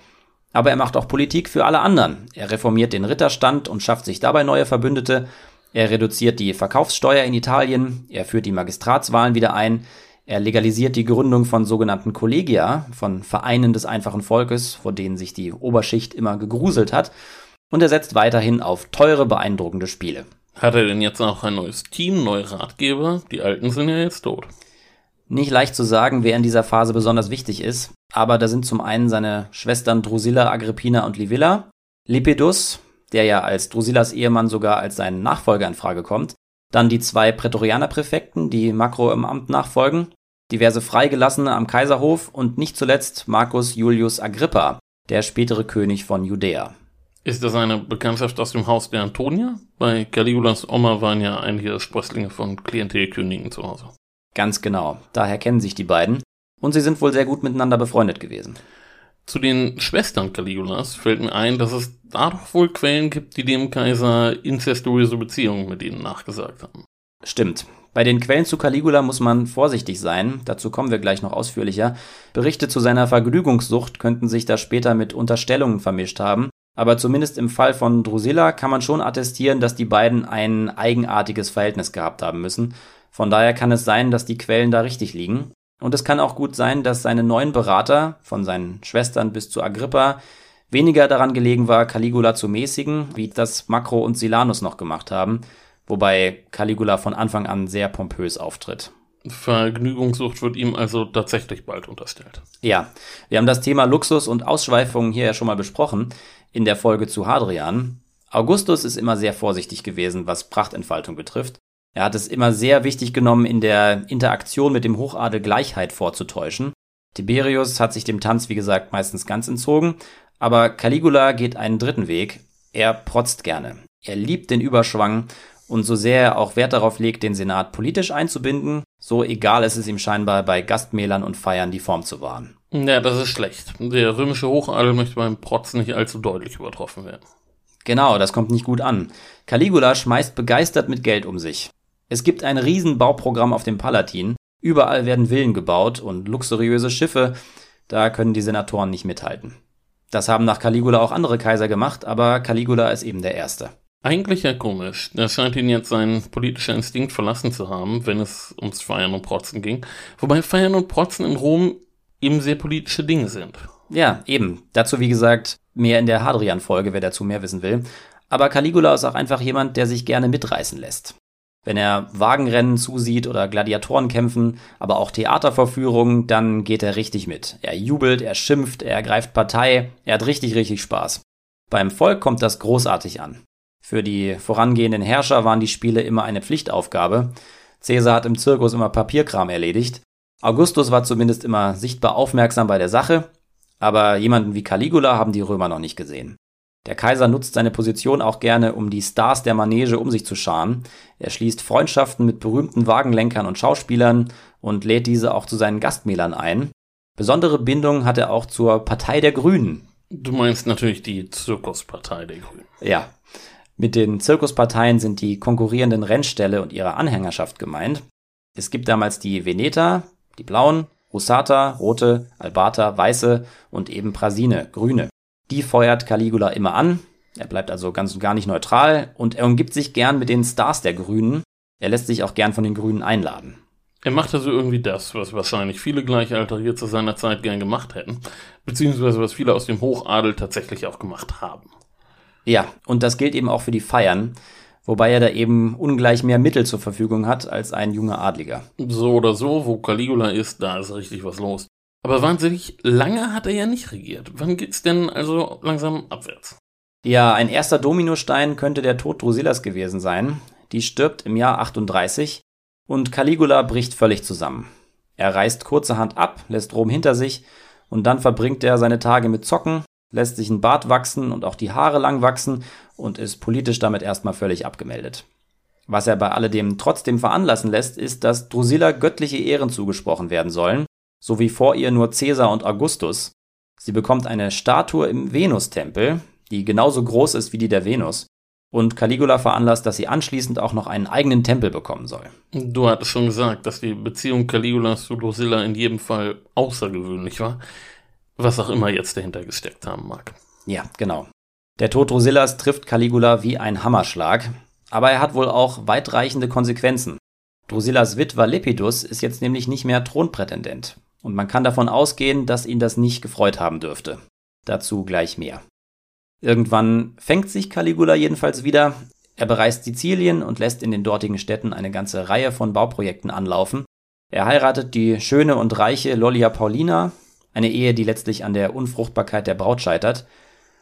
aber er macht auch Politik für alle anderen. Er reformiert den Ritterstand und schafft sich dabei neue Verbündete. Er reduziert die Verkaufssteuer in Italien. Er führt die Magistratswahlen wieder ein. Er legalisiert die Gründung von sogenannten Collegia, von Vereinen des einfachen Volkes, vor denen sich die Oberschicht immer gegruselt hat. Und er setzt weiterhin auf teure, beeindruckende Spiele. Hat er denn jetzt auch ein neues Team, neue Ratgeber? Die alten sind ja jetzt tot. Nicht leicht zu sagen, wer in dieser Phase besonders wichtig ist, aber da sind zum einen seine Schwestern Drusilla, Agrippina und Livilla, Lepidus, der ja als Drusillas Ehemann sogar als sein Nachfolger in Frage kommt, dann die zwei Prätorianerpräfekten, die Makro im Amt nachfolgen, diverse Freigelassene am Kaiserhof und nicht zuletzt Marcus Julius Agrippa, der spätere König von Judäa. Ist das eine Bekanntschaft aus dem Haus der Antonia? Bei Caligulas Oma waren ja einige Sprösslinge von Klientelkönigen zu Hause. Ganz genau. Daher kennen sich die beiden. Und sie sind wohl sehr gut miteinander befreundet gewesen. Zu den Schwestern Caligulas fällt mir ein, dass es da doch wohl Quellen gibt, die dem Kaiser incestuöse Beziehungen mit ihnen nachgesagt haben. Stimmt. Bei den Quellen zu Caligula muss man vorsichtig sein, dazu kommen wir gleich noch ausführlicher. Berichte zu seiner Vergnügungssucht könnten sich da später mit Unterstellungen vermischt haben, aber zumindest im Fall von Drusilla kann man schon attestieren, dass die beiden ein eigenartiges Verhältnis gehabt haben müssen, von daher kann es sein, dass die Quellen da richtig liegen. Und es kann auch gut sein, dass seine neuen Berater, von seinen Schwestern bis zu Agrippa, weniger daran gelegen war, Caligula zu mäßigen, wie das Makro und Silanus noch gemacht haben, wobei Caligula von Anfang an sehr pompös auftritt. Vergnügungssucht wird ihm also tatsächlich bald unterstellt. Ja, wir haben das Thema Luxus und Ausschweifungen hier ja schon mal besprochen in der Folge zu Hadrian. Augustus ist immer sehr vorsichtig gewesen, was Prachtentfaltung betrifft. Er hat es immer sehr wichtig genommen, in der Interaktion mit dem Hochadel Gleichheit vorzutäuschen. Tiberius hat sich dem Tanz, wie gesagt, meistens ganz entzogen, aber Caligula geht einen dritten Weg. Er protzt gerne. Er liebt den Überschwang und so sehr er auch Wert darauf legt, den Senat politisch einzubinden, so egal ist es ihm scheinbar bei Gastmählern und Feiern die Form zu wahren. Ja, das ist schlecht. Der römische Hochadel möchte beim Protz nicht allzu deutlich übertroffen werden. Genau, das kommt nicht gut an. Caligula schmeißt begeistert mit Geld um sich. Es gibt ein Riesenbauprogramm auf dem Palatin. Überall werden Villen gebaut und luxuriöse Schiffe. Da können die Senatoren nicht mithalten. Das haben nach Caligula auch andere Kaiser gemacht, aber Caligula ist eben der Erste. Eigentlich ja komisch. Er scheint ihn jetzt sein politischer Instinkt verlassen zu haben, wenn es ums Feiern und Protzen ging. Wobei Feiern und Protzen in Rom eben sehr politische Dinge sind. Ja, eben. Dazu, wie gesagt, mehr in der Hadrian-Folge, wer dazu mehr wissen will. Aber Caligula ist auch einfach jemand, der sich gerne mitreißen lässt. Wenn er Wagenrennen zusieht oder Gladiatoren kämpfen, aber auch Theaterverführungen, dann geht er richtig mit. Er jubelt, er schimpft, er ergreift Partei, er hat richtig, richtig Spaß. Beim Volk kommt das großartig an. Für die vorangehenden Herrscher waren die Spiele immer eine Pflichtaufgabe. Caesar hat im Zirkus immer Papierkram erledigt. Augustus war zumindest immer sichtbar aufmerksam bei der Sache, aber jemanden wie Caligula haben die Römer noch nicht gesehen. Der Kaiser nutzt seine Position auch gerne, um die Stars der Manege um sich zu scharen. Er schließt Freundschaften mit berühmten Wagenlenkern und Schauspielern und lädt diese auch zu seinen Gastmählern ein. Besondere Bindung hat er auch zur Partei der Grünen. Du meinst natürlich die Zirkuspartei der Grünen. Ja. Mit den Zirkusparteien sind die konkurrierenden Rennställe und ihre Anhängerschaft gemeint. Es gibt damals die Veneta, die blauen, Rusata, rote, Albata, weiße und eben Prasine, grüne. Die feuert Caligula immer an. Er bleibt also ganz und gar nicht neutral und er umgibt sich gern mit den Stars der Grünen. Er lässt sich auch gern von den Grünen einladen. Er macht also irgendwie das, was wahrscheinlich viele Gleichaltrige zu seiner Zeit gern gemacht hätten, beziehungsweise was viele aus dem Hochadel tatsächlich auch gemacht haben. Ja, und das gilt eben auch für die Feiern, wobei er da eben ungleich mehr Mittel zur Verfügung hat als ein junger Adliger. So oder so, wo Caligula ist, da ist richtig was los. Aber wahnsinnig lange hat er ja nicht regiert. Wann geht's denn also langsam abwärts? Ja, ein erster Dominostein könnte der Tod Drusillas gewesen sein. Die stirbt im Jahr 38 und Caligula bricht völlig zusammen. Er reist kurzerhand ab, lässt Rom hinter sich und dann verbringt er seine Tage mit Zocken, lässt sich ein Bart wachsen und auch die Haare lang wachsen und ist politisch damit erstmal völlig abgemeldet. Was er bei alledem trotzdem veranlassen lässt, ist, dass Drusilla göttliche Ehren zugesprochen werden sollen so wie vor ihr nur Caesar und Augustus. Sie bekommt eine Statue im Venustempel, die genauso groß ist wie die der Venus. Und Caligula veranlasst, dass sie anschließend auch noch einen eigenen Tempel bekommen soll. Du hattest schon gesagt, dass die Beziehung Caligulas zu Drusilla in jedem Fall außergewöhnlich war. Was auch immer jetzt dahinter gesteckt haben mag. Ja, genau. Der Tod Drusillas trifft Caligula wie ein Hammerschlag, aber er hat wohl auch weitreichende Konsequenzen. Drusillas Witwer Lepidus ist jetzt nämlich nicht mehr Thronprätendent und man kann davon ausgehen, dass ihn das nicht gefreut haben dürfte. Dazu gleich mehr. Irgendwann fängt sich Caligula jedenfalls wieder. Er bereist Sizilien und lässt in den dortigen Städten eine ganze Reihe von Bauprojekten anlaufen. Er heiratet die schöne und reiche Lollia Paulina, eine Ehe, die letztlich an der Unfruchtbarkeit der Braut scheitert,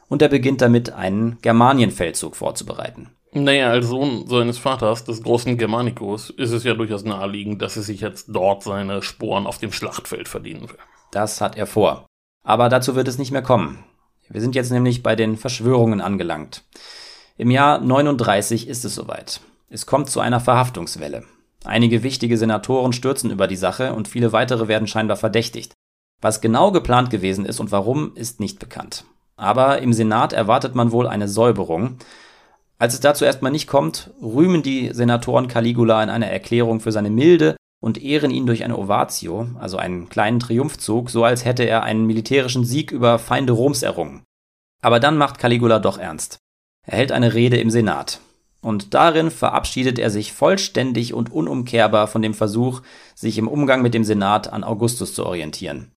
und er beginnt damit, einen Germanienfeldzug vorzubereiten. Naja, als Sohn seines Vaters, des großen Germanicus, ist es ja durchaus naheliegend, dass er sich jetzt dort seine Sporen auf dem Schlachtfeld verdienen will. Das hat er vor. Aber dazu wird es nicht mehr kommen. Wir sind jetzt nämlich bei den Verschwörungen angelangt. Im Jahr 39 ist es soweit. Es kommt zu einer Verhaftungswelle. Einige wichtige Senatoren stürzen über die Sache und viele weitere werden scheinbar verdächtigt. Was genau geplant gewesen ist und warum, ist nicht bekannt. Aber im Senat erwartet man wohl eine Säuberung, als es dazu erstmal nicht kommt, rühmen die Senatoren Caligula in einer Erklärung für seine Milde und ehren ihn durch eine Ovatio, also einen kleinen Triumphzug, so als hätte er einen militärischen Sieg über Feinde Roms errungen. Aber dann macht Caligula doch ernst. Er hält eine Rede im Senat. Und darin verabschiedet er sich vollständig und unumkehrbar von dem Versuch, sich im Umgang mit dem Senat an Augustus zu orientieren.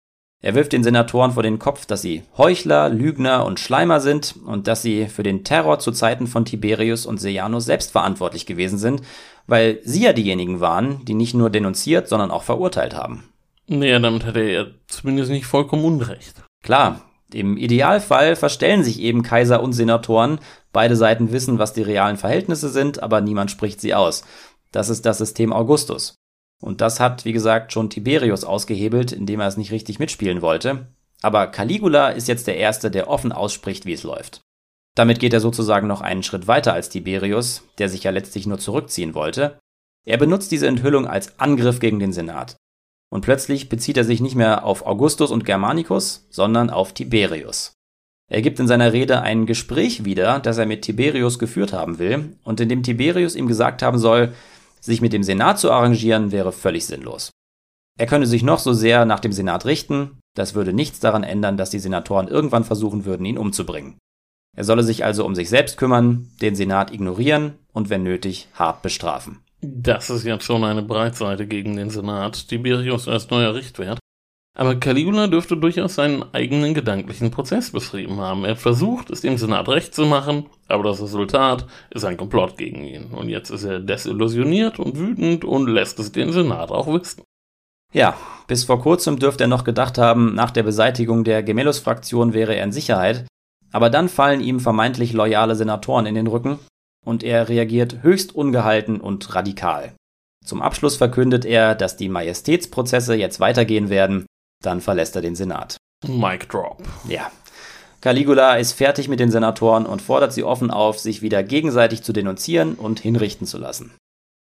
Er wirft den Senatoren vor den Kopf, dass sie Heuchler, Lügner und Schleimer sind und dass sie für den Terror zu Zeiten von Tiberius und Sejanus selbst verantwortlich gewesen sind, weil sie ja diejenigen waren, die nicht nur denunziert, sondern auch verurteilt haben. Naja, damit hat er ja zumindest nicht vollkommen Unrecht. Klar, im Idealfall verstellen sich eben Kaiser und Senatoren, beide Seiten wissen, was die realen Verhältnisse sind, aber niemand spricht sie aus. Das ist das System Augustus. Und das hat, wie gesagt, schon Tiberius ausgehebelt, indem er es nicht richtig mitspielen wollte. Aber Caligula ist jetzt der Erste, der offen ausspricht, wie es läuft. Damit geht er sozusagen noch einen Schritt weiter als Tiberius, der sich ja letztlich nur zurückziehen wollte. Er benutzt diese Enthüllung als Angriff gegen den Senat. Und plötzlich bezieht er sich nicht mehr auf Augustus und Germanicus, sondern auf Tiberius. Er gibt in seiner Rede ein Gespräch wieder, das er mit Tiberius geführt haben will, und in dem Tiberius ihm gesagt haben soll, sich mit dem Senat zu arrangieren wäre völlig sinnlos. Er könne sich noch so sehr nach dem Senat richten, das würde nichts daran ändern, dass die Senatoren irgendwann versuchen würden, ihn umzubringen. Er solle sich also um sich selbst kümmern, den Senat ignorieren und wenn nötig hart bestrafen. Das ist jetzt schon eine Breitseite gegen den Senat. Tiberius als neuer Richtwert. Aber Caligula dürfte durchaus seinen eigenen gedanklichen Prozess beschrieben haben. Er versucht, es dem Senat recht zu machen, aber das Resultat ist ein Komplott gegen ihn. Und jetzt ist er desillusioniert und wütend und lässt es den Senat auch wissen. Ja, bis vor kurzem dürfte er noch gedacht haben, nach der Beseitigung der Gemellus-Fraktion wäre er in Sicherheit. Aber dann fallen ihm vermeintlich loyale Senatoren in den Rücken und er reagiert höchst ungehalten und radikal. Zum Abschluss verkündet er, dass die Majestätsprozesse jetzt weitergehen werden dann verlässt er den Senat. Mic drop. Ja. Caligula ist fertig mit den Senatoren und fordert sie offen auf, sich wieder gegenseitig zu denunzieren und hinrichten zu lassen.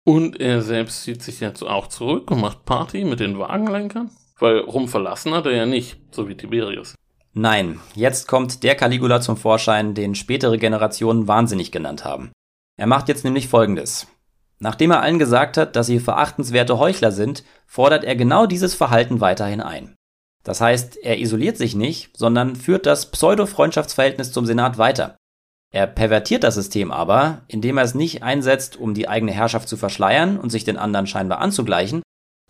Und er selbst zieht sich jetzt auch zurück und macht Party mit den Wagenlenkern? Weil Rom verlassen hat er ja nicht, so wie Tiberius. Nein, jetzt kommt der Caligula zum Vorschein, den spätere Generationen wahnsinnig genannt haben. Er macht jetzt nämlich Folgendes. Nachdem er allen gesagt hat, dass sie verachtenswerte Heuchler sind, fordert er genau dieses Verhalten weiterhin ein. Das heißt, er isoliert sich nicht, sondern führt das Pseudo-Freundschaftsverhältnis zum Senat weiter. Er pervertiert das System aber, indem er es nicht einsetzt, um die eigene Herrschaft zu verschleiern und sich den anderen scheinbar anzugleichen,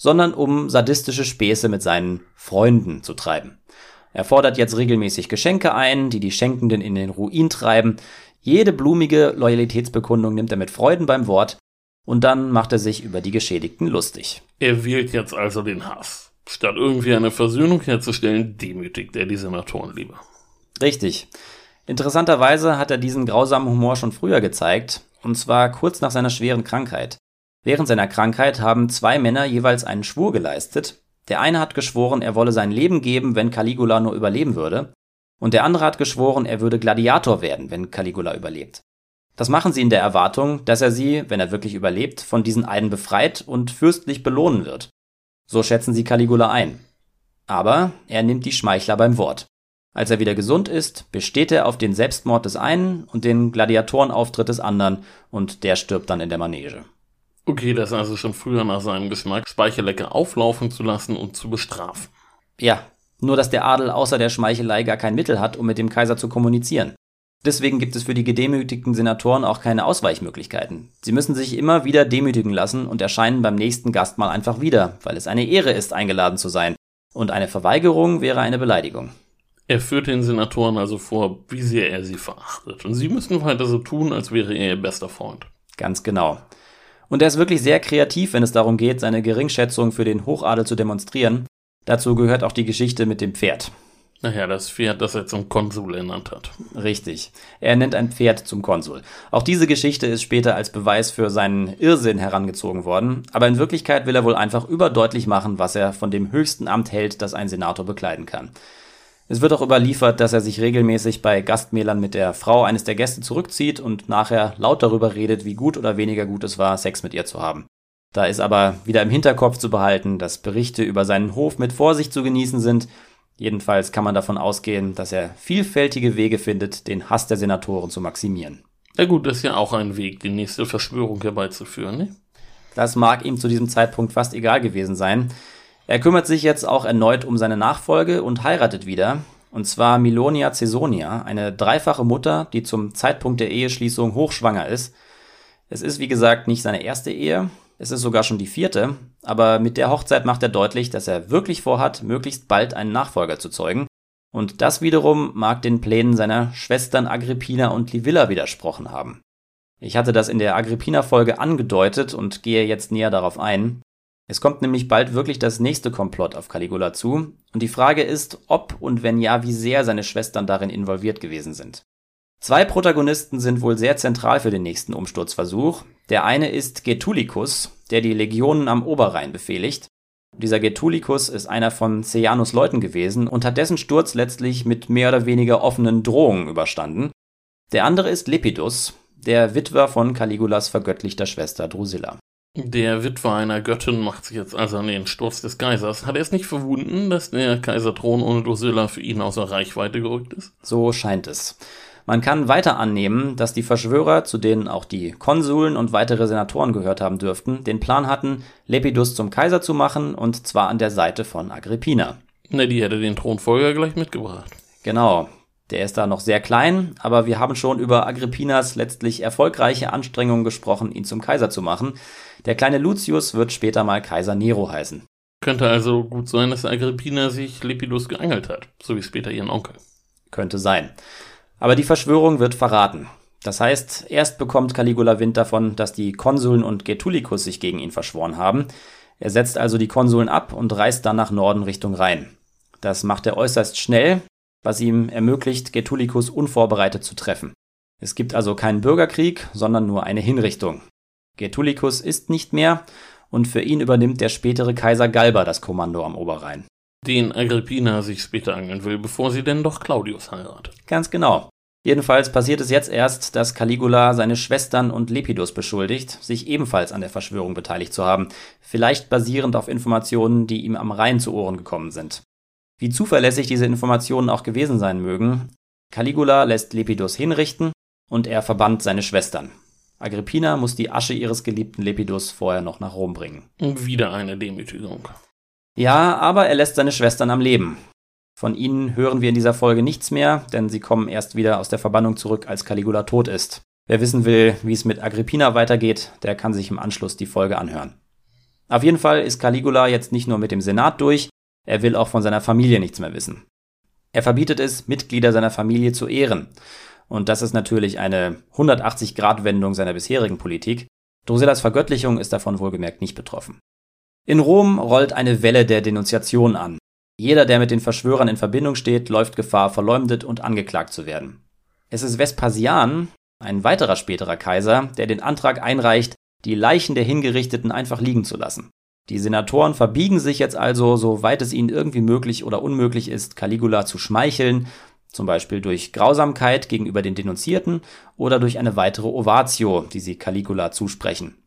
sondern um sadistische Späße mit seinen Freunden zu treiben. Er fordert jetzt regelmäßig Geschenke ein, die die Schenkenden in den Ruin treiben. Jede blumige Loyalitätsbekundung nimmt er mit Freuden beim Wort und dann macht er sich über die Geschädigten lustig. Er wählt jetzt also den Hass. Statt irgendwie eine Versöhnung herzustellen, demütigt er die Senatoren lieber. Richtig. Interessanterweise hat er diesen grausamen Humor schon früher gezeigt, und zwar kurz nach seiner schweren Krankheit. Während seiner Krankheit haben zwei Männer jeweils einen Schwur geleistet. Der eine hat geschworen, er wolle sein Leben geben, wenn Caligula nur überleben würde, und der andere hat geschworen, er würde Gladiator werden, wenn Caligula überlebt. Das machen sie in der Erwartung, dass er sie, wenn er wirklich überlebt, von diesen Eiden befreit und fürstlich belohnen wird. So schätzen sie Caligula ein. Aber er nimmt die Schmeichler beim Wort. Als er wieder gesund ist, besteht er auf den Selbstmord des einen und den Gladiatorenauftritt des anderen und der stirbt dann in der Manege. Okay, das ist also schon früher nach seinem Geschmack, Speichellecke auflaufen zu lassen und zu bestrafen. Ja, nur dass der Adel außer der Schmeichelei gar kein Mittel hat, um mit dem Kaiser zu kommunizieren. Deswegen gibt es für die gedemütigten Senatoren auch keine Ausweichmöglichkeiten. Sie müssen sich immer wieder demütigen lassen und erscheinen beim nächsten Gastmahl einfach wieder, weil es eine Ehre ist, eingeladen zu sein. Und eine Verweigerung wäre eine Beleidigung. Er führt den Senatoren also vor, wie sehr er sie verachtet. Und sie müssen weiter so tun, als wäre er ihr bester Freund. Ganz genau. Und er ist wirklich sehr kreativ, wenn es darum geht, seine Geringschätzung für den Hochadel zu demonstrieren. Dazu gehört auch die Geschichte mit dem Pferd. Naja, das Pferd, das er zum Konsul ernannt hat. Richtig. Er nennt ein Pferd zum Konsul. Auch diese Geschichte ist später als Beweis für seinen Irrsinn herangezogen worden, aber in Wirklichkeit will er wohl einfach überdeutlich machen, was er von dem höchsten Amt hält, das ein Senator bekleiden kann. Es wird auch überliefert, dass er sich regelmäßig bei Gastmählern mit der Frau eines der Gäste zurückzieht und nachher laut darüber redet, wie gut oder weniger gut es war, Sex mit ihr zu haben. Da ist aber wieder im Hinterkopf zu behalten, dass Berichte über seinen Hof mit Vorsicht zu genießen sind Jedenfalls kann man davon ausgehen, dass er vielfältige Wege findet, den Hass der Senatoren zu maximieren. Ja gut, das ist ja auch ein Weg, die nächste Verschwörung herbeizuführen, ne? Das mag ihm zu diesem Zeitpunkt fast egal gewesen sein. Er kümmert sich jetzt auch erneut um seine Nachfolge und heiratet wieder. Und zwar Milonia Caesonia, eine dreifache Mutter, die zum Zeitpunkt der Eheschließung hochschwanger ist. Es ist wie gesagt nicht seine erste Ehe, es ist sogar schon die vierte, aber mit der Hochzeit macht er deutlich, dass er wirklich vorhat, möglichst bald einen Nachfolger zu zeugen. Und das wiederum mag den Plänen seiner Schwestern Agrippina und Livilla widersprochen haben. Ich hatte das in der Agrippina-Folge angedeutet und gehe jetzt näher darauf ein. Es kommt nämlich bald wirklich das nächste Komplott auf Caligula zu, und die Frage ist, ob und wenn ja, wie sehr seine Schwestern darin involviert gewesen sind. Zwei Protagonisten sind wohl sehr zentral für den nächsten Umsturzversuch. Der eine ist Getulicus, der die Legionen am Oberrhein befehligt. Dieser Getulicus ist einer von Sejanus Leuten gewesen und hat dessen Sturz letztlich mit mehr oder weniger offenen Drohungen überstanden. Der andere ist Lepidus, der Witwer von Caligulas vergöttlichter Schwester Drusilla. Der Witwer einer Göttin macht sich jetzt also an den Sturz des Kaisers. Hat er es nicht verwunden, dass der Kaiserthron ohne Drusilla für ihn außer Reichweite gerückt ist? So scheint es. Man kann weiter annehmen, dass die Verschwörer, zu denen auch die Konsuln und weitere Senatoren gehört haben dürften, den Plan hatten, Lepidus zum Kaiser zu machen und zwar an der Seite von Agrippina. Ne, die hätte den Thronfolger gleich mitgebracht. Genau. Der ist da noch sehr klein, aber wir haben schon über Agrippinas letztlich erfolgreiche Anstrengungen gesprochen, ihn zum Kaiser zu machen. Der kleine Lucius wird später mal Kaiser Nero heißen. Könnte also gut sein, dass Agrippina sich Lepidus geangelt hat, so wie später ihren Onkel. Könnte sein. Aber die Verschwörung wird verraten. Das heißt, erst bekommt Caligula Wind davon, dass die Konsuln und Getulicus sich gegen ihn verschworen haben. Er setzt also die Konsuln ab und reist dann nach Norden Richtung Rhein. Das macht er äußerst schnell, was ihm ermöglicht, Getulicus unvorbereitet zu treffen. Es gibt also keinen Bürgerkrieg, sondern nur eine Hinrichtung. Getulicus ist nicht mehr und für ihn übernimmt der spätere Kaiser Galba das Kommando am Oberrhein. Den Agrippina sich später angeln will, bevor sie denn doch Claudius heiratet. Ganz genau. Jedenfalls passiert es jetzt erst, dass Caligula seine Schwestern und Lepidus beschuldigt, sich ebenfalls an der Verschwörung beteiligt zu haben, vielleicht basierend auf Informationen, die ihm am Rhein zu Ohren gekommen sind. Wie zuverlässig diese Informationen auch gewesen sein mögen, Caligula lässt Lepidus hinrichten und er verbannt seine Schwestern. Agrippina muss die Asche ihres geliebten Lepidus vorher noch nach Rom bringen. Wieder eine Demütigung. Ja, aber er lässt seine Schwestern am Leben. Von ihnen hören wir in dieser Folge nichts mehr, denn sie kommen erst wieder aus der Verbannung zurück, als Caligula tot ist. Wer wissen will, wie es mit Agrippina weitergeht, der kann sich im Anschluss die Folge anhören. Auf jeden Fall ist Caligula jetzt nicht nur mit dem Senat durch, er will auch von seiner Familie nichts mehr wissen. Er verbietet es, Mitglieder seiner Familie zu ehren. Und das ist natürlich eine 180-Grad-Wendung seiner bisherigen Politik. Drusillas Vergöttlichung ist davon wohlgemerkt nicht betroffen. In Rom rollt eine Welle der Denunziation an. Jeder, der mit den Verschwörern in Verbindung steht, läuft Gefahr, verleumdet und angeklagt zu werden. Es ist Vespasian, ein weiterer späterer Kaiser, der den Antrag einreicht, die Leichen der Hingerichteten einfach liegen zu lassen. Die Senatoren verbiegen sich jetzt also, soweit es ihnen irgendwie möglich oder unmöglich ist, Caligula zu schmeicheln, zum Beispiel durch Grausamkeit gegenüber den Denunzierten oder durch eine weitere Ovatio, die sie Caligula zusprechen.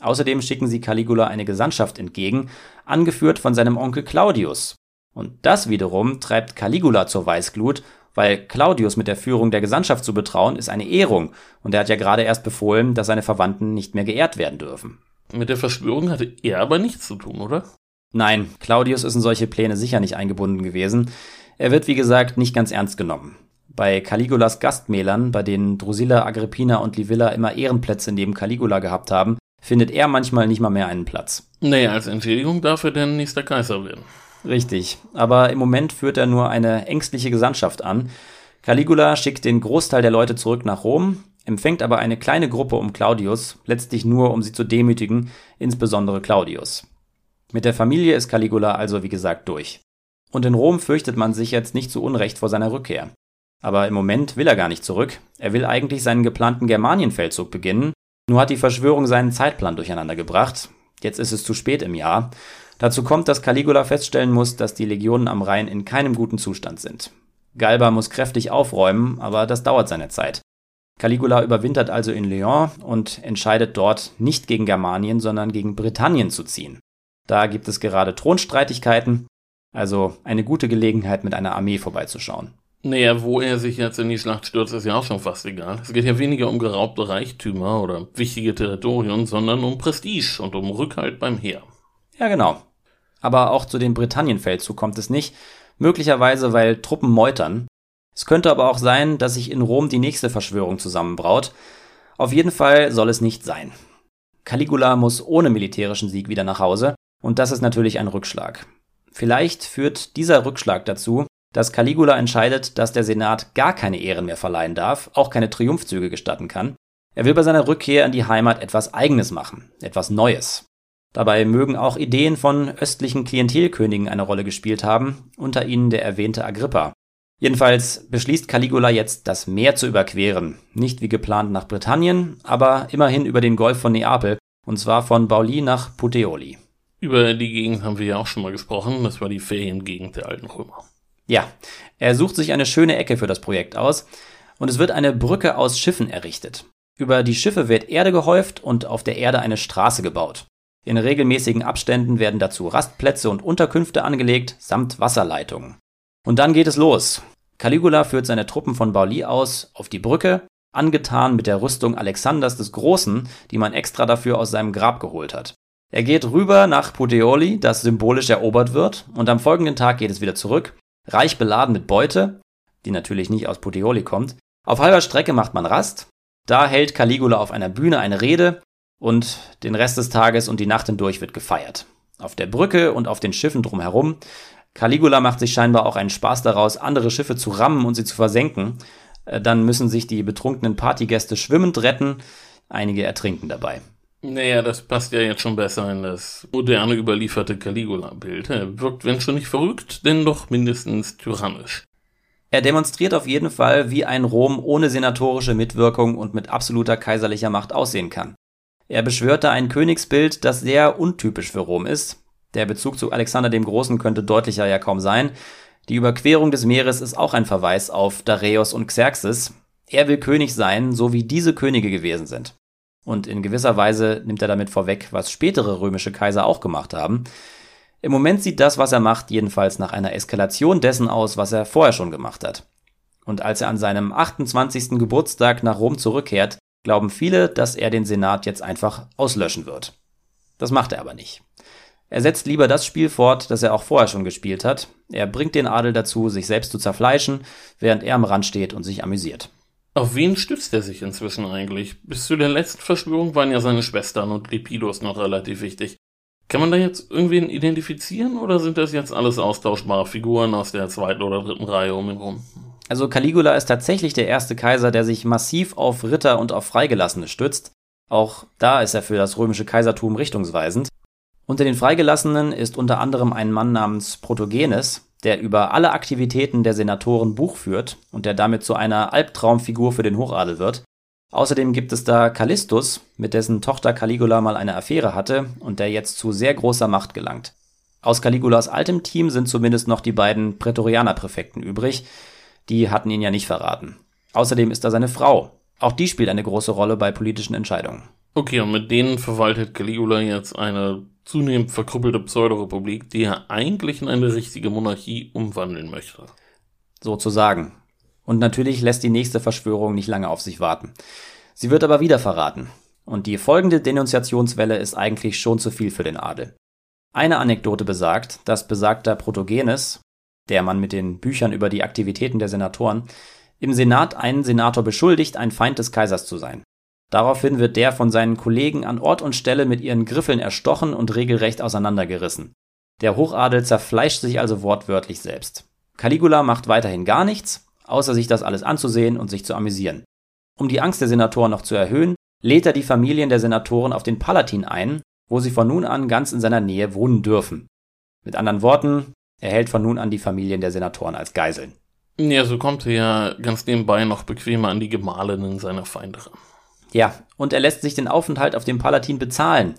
Außerdem schicken sie Caligula eine Gesandtschaft entgegen, angeführt von seinem Onkel Claudius, und das wiederum treibt Caligula zur Weißglut, weil Claudius mit der Führung der Gesandtschaft zu betrauen, ist eine Ehrung, und er hat ja gerade erst befohlen, dass seine Verwandten nicht mehr geehrt werden dürfen. Mit der Verschwörung hatte er aber nichts zu tun, oder? Nein, Claudius ist in solche Pläne sicher nicht eingebunden gewesen. Er wird, wie gesagt, nicht ganz ernst genommen. Bei Caligulas Gastmählern, bei denen Drusilla, Agrippina und Livilla immer Ehrenplätze neben Caligula gehabt haben, findet er manchmal nicht mal mehr einen Platz. Nee, als Entschädigung darf er denn nächster Kaiser werden. Richtig, aber im Moment führt er nur eine ängstliche Gesandtschaft an. Caligula schickt den Großteil der Leute zurück nach Rom, empfängt aber eine kleine Gruppe um Claudius, letztlich nur, um sie zu demütigen, insbesondere Claudius. Mit der Familie ist Caligula also wie gesagt durch. Und in Rom fürchtet man sich jetzt nicht zu Unrecht vor seiner Rückkehr. Aber im Moment will er gar nicht zurück. Er will eigentlich seinen geplanten Germanienfeldzug beginnen, nur hat die Verschwörung seinen Zeitplan durcheinander gebracht. Jetzt ist es zu spät im Jahr. Dazu kommt, dass Caligula feststellen muss, dass die Legionen am Rhein in keinem guten Zustand sind. Galba muss kräftig aufräumen, aber das dauert seine Zeit. Caligula überwintert also in Lyon und entscheidet dort nicht gegen Germanien, sondern gegen Britannien zu ziehen. Da gibt es gerade Thronstreitigkeiten, also eine gute Gelegenheit, mit einer Armee vorbeizuschauen. Naja, wo er sich jetzt in die Schlacht stürzt, ist ja auch schon fast egal. Es geht ja weniger um geraubte Reichtümer oder wichtige Territorien, sondern um Prestige und um Rückhalt beim Heer. Ja, genau aber auch zu dem Britannienfeldzug kommt es nicht, möglicherweise weil Truppen meutern. Es könnte aber auch sein, dass sich in Rom die nächste Verschwörung zusammenbraut. Auf jeden Fall soll es nicht sein. Caligula muss ohne militärischen Sieg wieder nach Hause, und das ist natürlich ein Rückschlag. Vielleicht führt dieser Rückschlag dazu, dass Caligula entscheidet, dass der Senat gar keine Ehren mehr verleihen darf, auch keine Triumphzüge gestatten kann. Er will bei seiner Rückkehr in die Heimat etwas Eigenes machen, etwas Neues. Dabei mögen auch Ideen von östlichen Klientelkönigen eine Rolle gespielt haben, unter ihnen der erwähnte Agrippa. Jedenfalls beschließt Caligula jetzt, das Meer zu überqueren, nicht wie geplant nach Britannien, aber immerhin über den Golf von Neapel, und zwar von Bauli nach Puteoli. Über die Gegend haben wir ja auch schon mal gesprochen, das war die Feriengegend der alten Römer. Ja, er sucht sich eine schöne Ecke für das Projekt aus, und es wird eine Brücke aus Schiffen errichtet. Über die Schiffe wird Erde gehäuft und auf der Erde eine Straße gebaut. In regelmäßigen Abständen werden dazu Rastplätze und Unterkünfte angelegt, samt Wasserleitungen. Und dann geht es los. Caligula führt seine Truppen von Bauli aus auf die Brücke, angetan mit der Rüstung Alexanders des Großen, die man extra dafür aus seinem Grab geholt hat. Er geht rüber nach Puteoli, das symbolisch erobert wird, und am folgenden Tag geht es wieder zurück, reich beladen mit Beute, die natürlich nicht aus Puteoli kommt. Auf halber Strecke macht man Rast, da hält Caligula auf einer Bühne eine Rede, und den Rest des Tages und die Nacht hindurch wird gefeiert. Auf der Brücke und auf den Schiffen drumherum. Caligula macht sich scheinbar auch einen Spaß daraus, andere Schiffe zu rammen und sie zu versenken. Äh, dann müssen sich die betrunkenen Partygäste schwimmend retten. Einige ertrinken dabei. Naja, das passt ja jetzt schon besser in das moderne überlieferte Caligula-Bild. Er wirkt, wenn schon nicht verrückt, denn doch mindestens tyrannisch. Er demonstriert auf jeden Fall, wie ein Rom ohne senatorische Mitwirkung und mit absoluter kaiserlicher Macht aussehen kann. Er beschwörte ein Königsbild, das sehr untypisch für Rom ist. Der Bezug zu Alexander dem Großen könnte deutlicher ja kaum sein. Die Überquerung des Meeres ist auch ein Verweis auf Dareios und Xerxes. Er will König sein, so wie diese Könige gewesen sind. Und in gewisser Weise nimmt er damit vorweg, was spätere römische Kaiser auch gemacht haben. Im Moment sieht das, was er macht, jedenfalls nach einer Eskalation dessen aus, was er vorher schon gemacht hat. Und als er an seinem 28. Geburtstag nach Rom zurückkehrt, glauben viele, dass er den Senat jetzt einfach auslöschen wird. Das macht er aber nicht. Er setzt lieber das Spiel fort, das er auch vorher schon gespielt hat. Er bringt den Adel dazu, sich selbst zu zerfleischen, während er am Rand steht und sich amüsiert. Auf wen stützt er sich inzwischen eigentlich? Bis zu der letzten Verschwörung waren ja seine Schwestern und Lepidus noch relativ wichtig. Kann man da jetzt irgendwen identifizieren oder sind das jetzt alles austauschbare Figuren aus der zweiten oder dritten Reihe um ihn rum? Also Caligula ist tatsächlich der erste Kaiser, der sich massiv auf Ritter und auf Freigelassene stützt. Auch da ist er für das römische Kaisertum richtungsweisend. Unter den Freigelassenen ist unter anderem ein Mann namens Protogenes, der über alle Aktivitäten der Senatoren Buch führt und der damit zu einer Albtraumfigur für den Hochadel wird. Außerdem gibt es da Callistus, mit dessen Tochter Caligula mal eine Affäre hatte und der jetzt zu sehr großer Macht gelangt. Aus Caligulas altem Team sind zumindest noch die beiden Prätorianerpräfekten übrig, die hatten ihn ja nicht verraten. Außerdem ist da seine Frau. Auch die spielt eine große Rolle bei politischen Entscheidungen. Okay, und mit denen verwaltet Caligula jetzt eine zunehmend verkrüppelte Pseudorepublik, die er eigentlich in eine richtige Monarchie umwandeln möchte. Sozusagen. Und natürlich lässt die nächste Verschwörung nicht lange auf sich warten. Sie wird aber wieder verraten. Und die folgende Denunziationswelle ist eigentlich schon zu viel für den Adel. Eine Anekdote besagt, dass besagter Protogenes, der Mann mit den Büchern über die Aktivitäten der Senatoren, im Senat einen Senator beschuldigt, ein Feind des Kaisers zu sein. Daraufhin wird der von seinen Kollegen an Ort und Stelle mit ihren Griffeln erstochen und regelrecht auseinandergerissen. Der Hochadel zerfleischt sich also wortwörtlich selbst. Caligula macht weiterhin gar nichts, außer sich das alles anzusehen und sich zu amüsieren. Um die Angst der Senatoren noch zu erhöhen, lädt er die Familien der Senatoren auf den Palatin ein, wo sie von nun an ganz in seiner Nähe wohnen dürfen. Mit anderen Worten, er hält von nun an die Familien der Senatoren als Geiseln. Ja, so kommt er ja ganz nebenbei noch bequemer an die Gemahlinnen seiner Feinde ran. Ja, und er lässt sich den Aufenthalt auf dem Palatin bezahlen.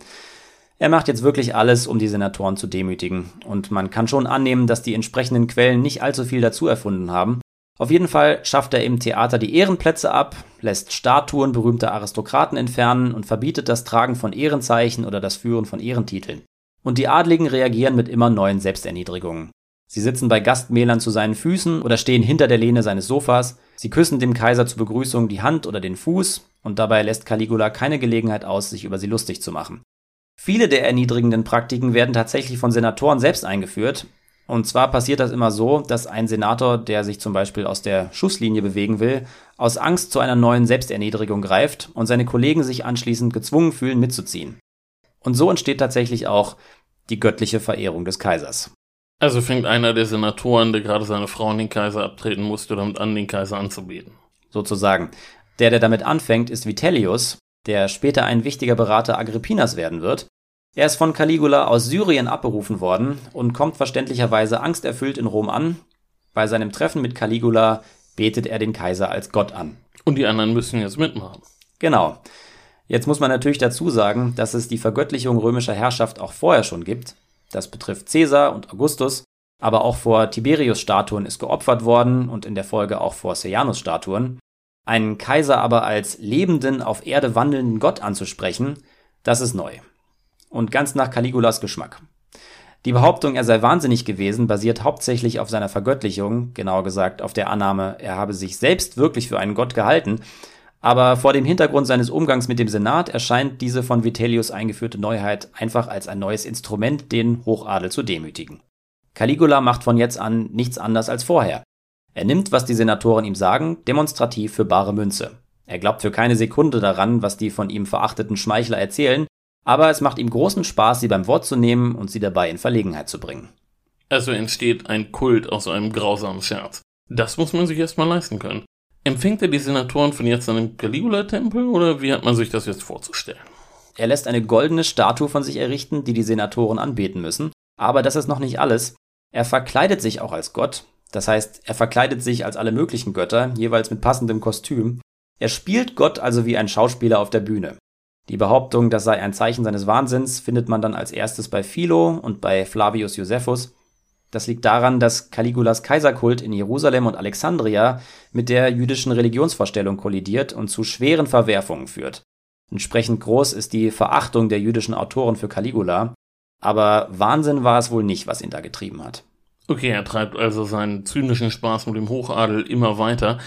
Er macht jetzt wirklich alles, um die Senatoren zu demütigen. Und man kann schon annehmen, dass die entsprechenden Quellen nicht allzu viel dazu erfunden haben. Auf jeden Fall schafft er im Theater die Ehrenplätze ab, lässt Statuen berühmter Aristokraten entfernen und verbietet das Tragen von Ehrenzeichen oder das Führen von Ehrentiteln. Und die Adligen reagieren mit immer neuen Selbsterniedrigungen. Sie sitzen bei Gastmählern zu seinen Füßen oder stehen hinter der Lehne seines Sofas, sie küssen dem Kaiser zur Begrüßung die Hand oder den Fuß, und dabei lässt Caligula keine Gelegenheit aus, sich über sie lustig zu machen. Viele der erniedrigenden Praktiken werden tatsächlich von Senatoren selbst eingeführt. Und zwar passiert das immer so, dass ein Senator, der sich zum Beispiel aus der Schusslinie bewegen will, aus Angst zu einer neuen Selbsterniedrigung greift und seine Kollegen sich anschließend gezwungen fühlen, mitzuziehen. Und so entsteht tatsächlich auch die göttliche Verehrung des Kaisers. Also fängt einer der Senatoren, der gerade seine Frau an den Kaiser abtreten musste, damit an, den Kaiser anzubeten. Sozusagen. Der, der damit anfängt, ist Vitellius, der später ein wichtiger Berater Agrippinas werden wird. Er ist von Caligula aus Syrien abberufen worden und kommt verständlicherweise angsterfüllt in Rom an. Bei seinem Treffen mit Caligula betet er den Kaiser als Gott an. Und die anderen müssen jetzt mitmachen. Genau. Jetzt muss man natürlich dazu sagen, dass es die Vergöttlichung römischer Herrschaft auch vorher schon gibt. Das betrifft Caesar und Augustus, aber auch vor Tiberius-Statuen ist geopfert worden und in der Folge auch vor Sejanus-Statuen. Einen Kaiser aber als lebenden, auf Erde wandelnden Gott anzusprechen, das ist neu. Und ganz nach Caligulas Geschmack. Die Behauptung, er sei wahnsinnig gewesen, basiert hauptsächlich auf seiner Vergöttlichung, genauer gesagt auf der Annahme, er habe sich selbst wirklich für einen Gott gehalten, aber vor dem Hintergrund seines Umgangs mit dem Senat erscheint diese von Vitellius eingeführte Neuheit einfach als ein neues Instrument, den Hochadel zu demütigen. Caligula macht von jetzt an nichts anders als vorher. Er nimmt, was die Senatoren ihm sagen, demonstrativ für bare Münze. Er glaubt für keine Sekunde daran, was die von ihm verachteten Schmeichler erzählen, aber es macht ihm großen Spaß, sie beim Wort zu nehmen und sie dabei in Verlegenheit zu bringen. Also entsteht ein Kult aus einem grausamen Scherz. Das muss man sich erstmal leisten können. Empfängt er die Senatoren von jetzt an im Caligula-Tempel oder wie hat man sich das jetzt vorzustellen? Er lässt eine goldene Statue von sich errichten, die die Senatoren anbeten müssen. Aber das ist noch nicht alles. Er verkleidet sich auch als Gott. Das heißt, er verkleidet sich als alle möglichen Götter, jeweils mit passendem Kostüm. Er spielt Gott also wie ein Schauspieler auf der Bühne. Die Behauptung, das sei ein Zeichen seines Wahnsinns, findet man dann als erstes bei Philo und bei Flavius Josephus. Das liegt daran, dass Caligulas Kaiserkult in Jerusalem und Alexandria mit der jüdischen Religionsvorstellung kollidiert und zu schweren Verwerfungen führt. Entsprechend groß ist die Verachtung der jüdischen Autoren für Caligula, aber Wahnsinn war es wohl nicht, was ihn da getrieben hat. Okay, er treibt also seinen zynischen Spaß mit dem Hochadel immer weiter.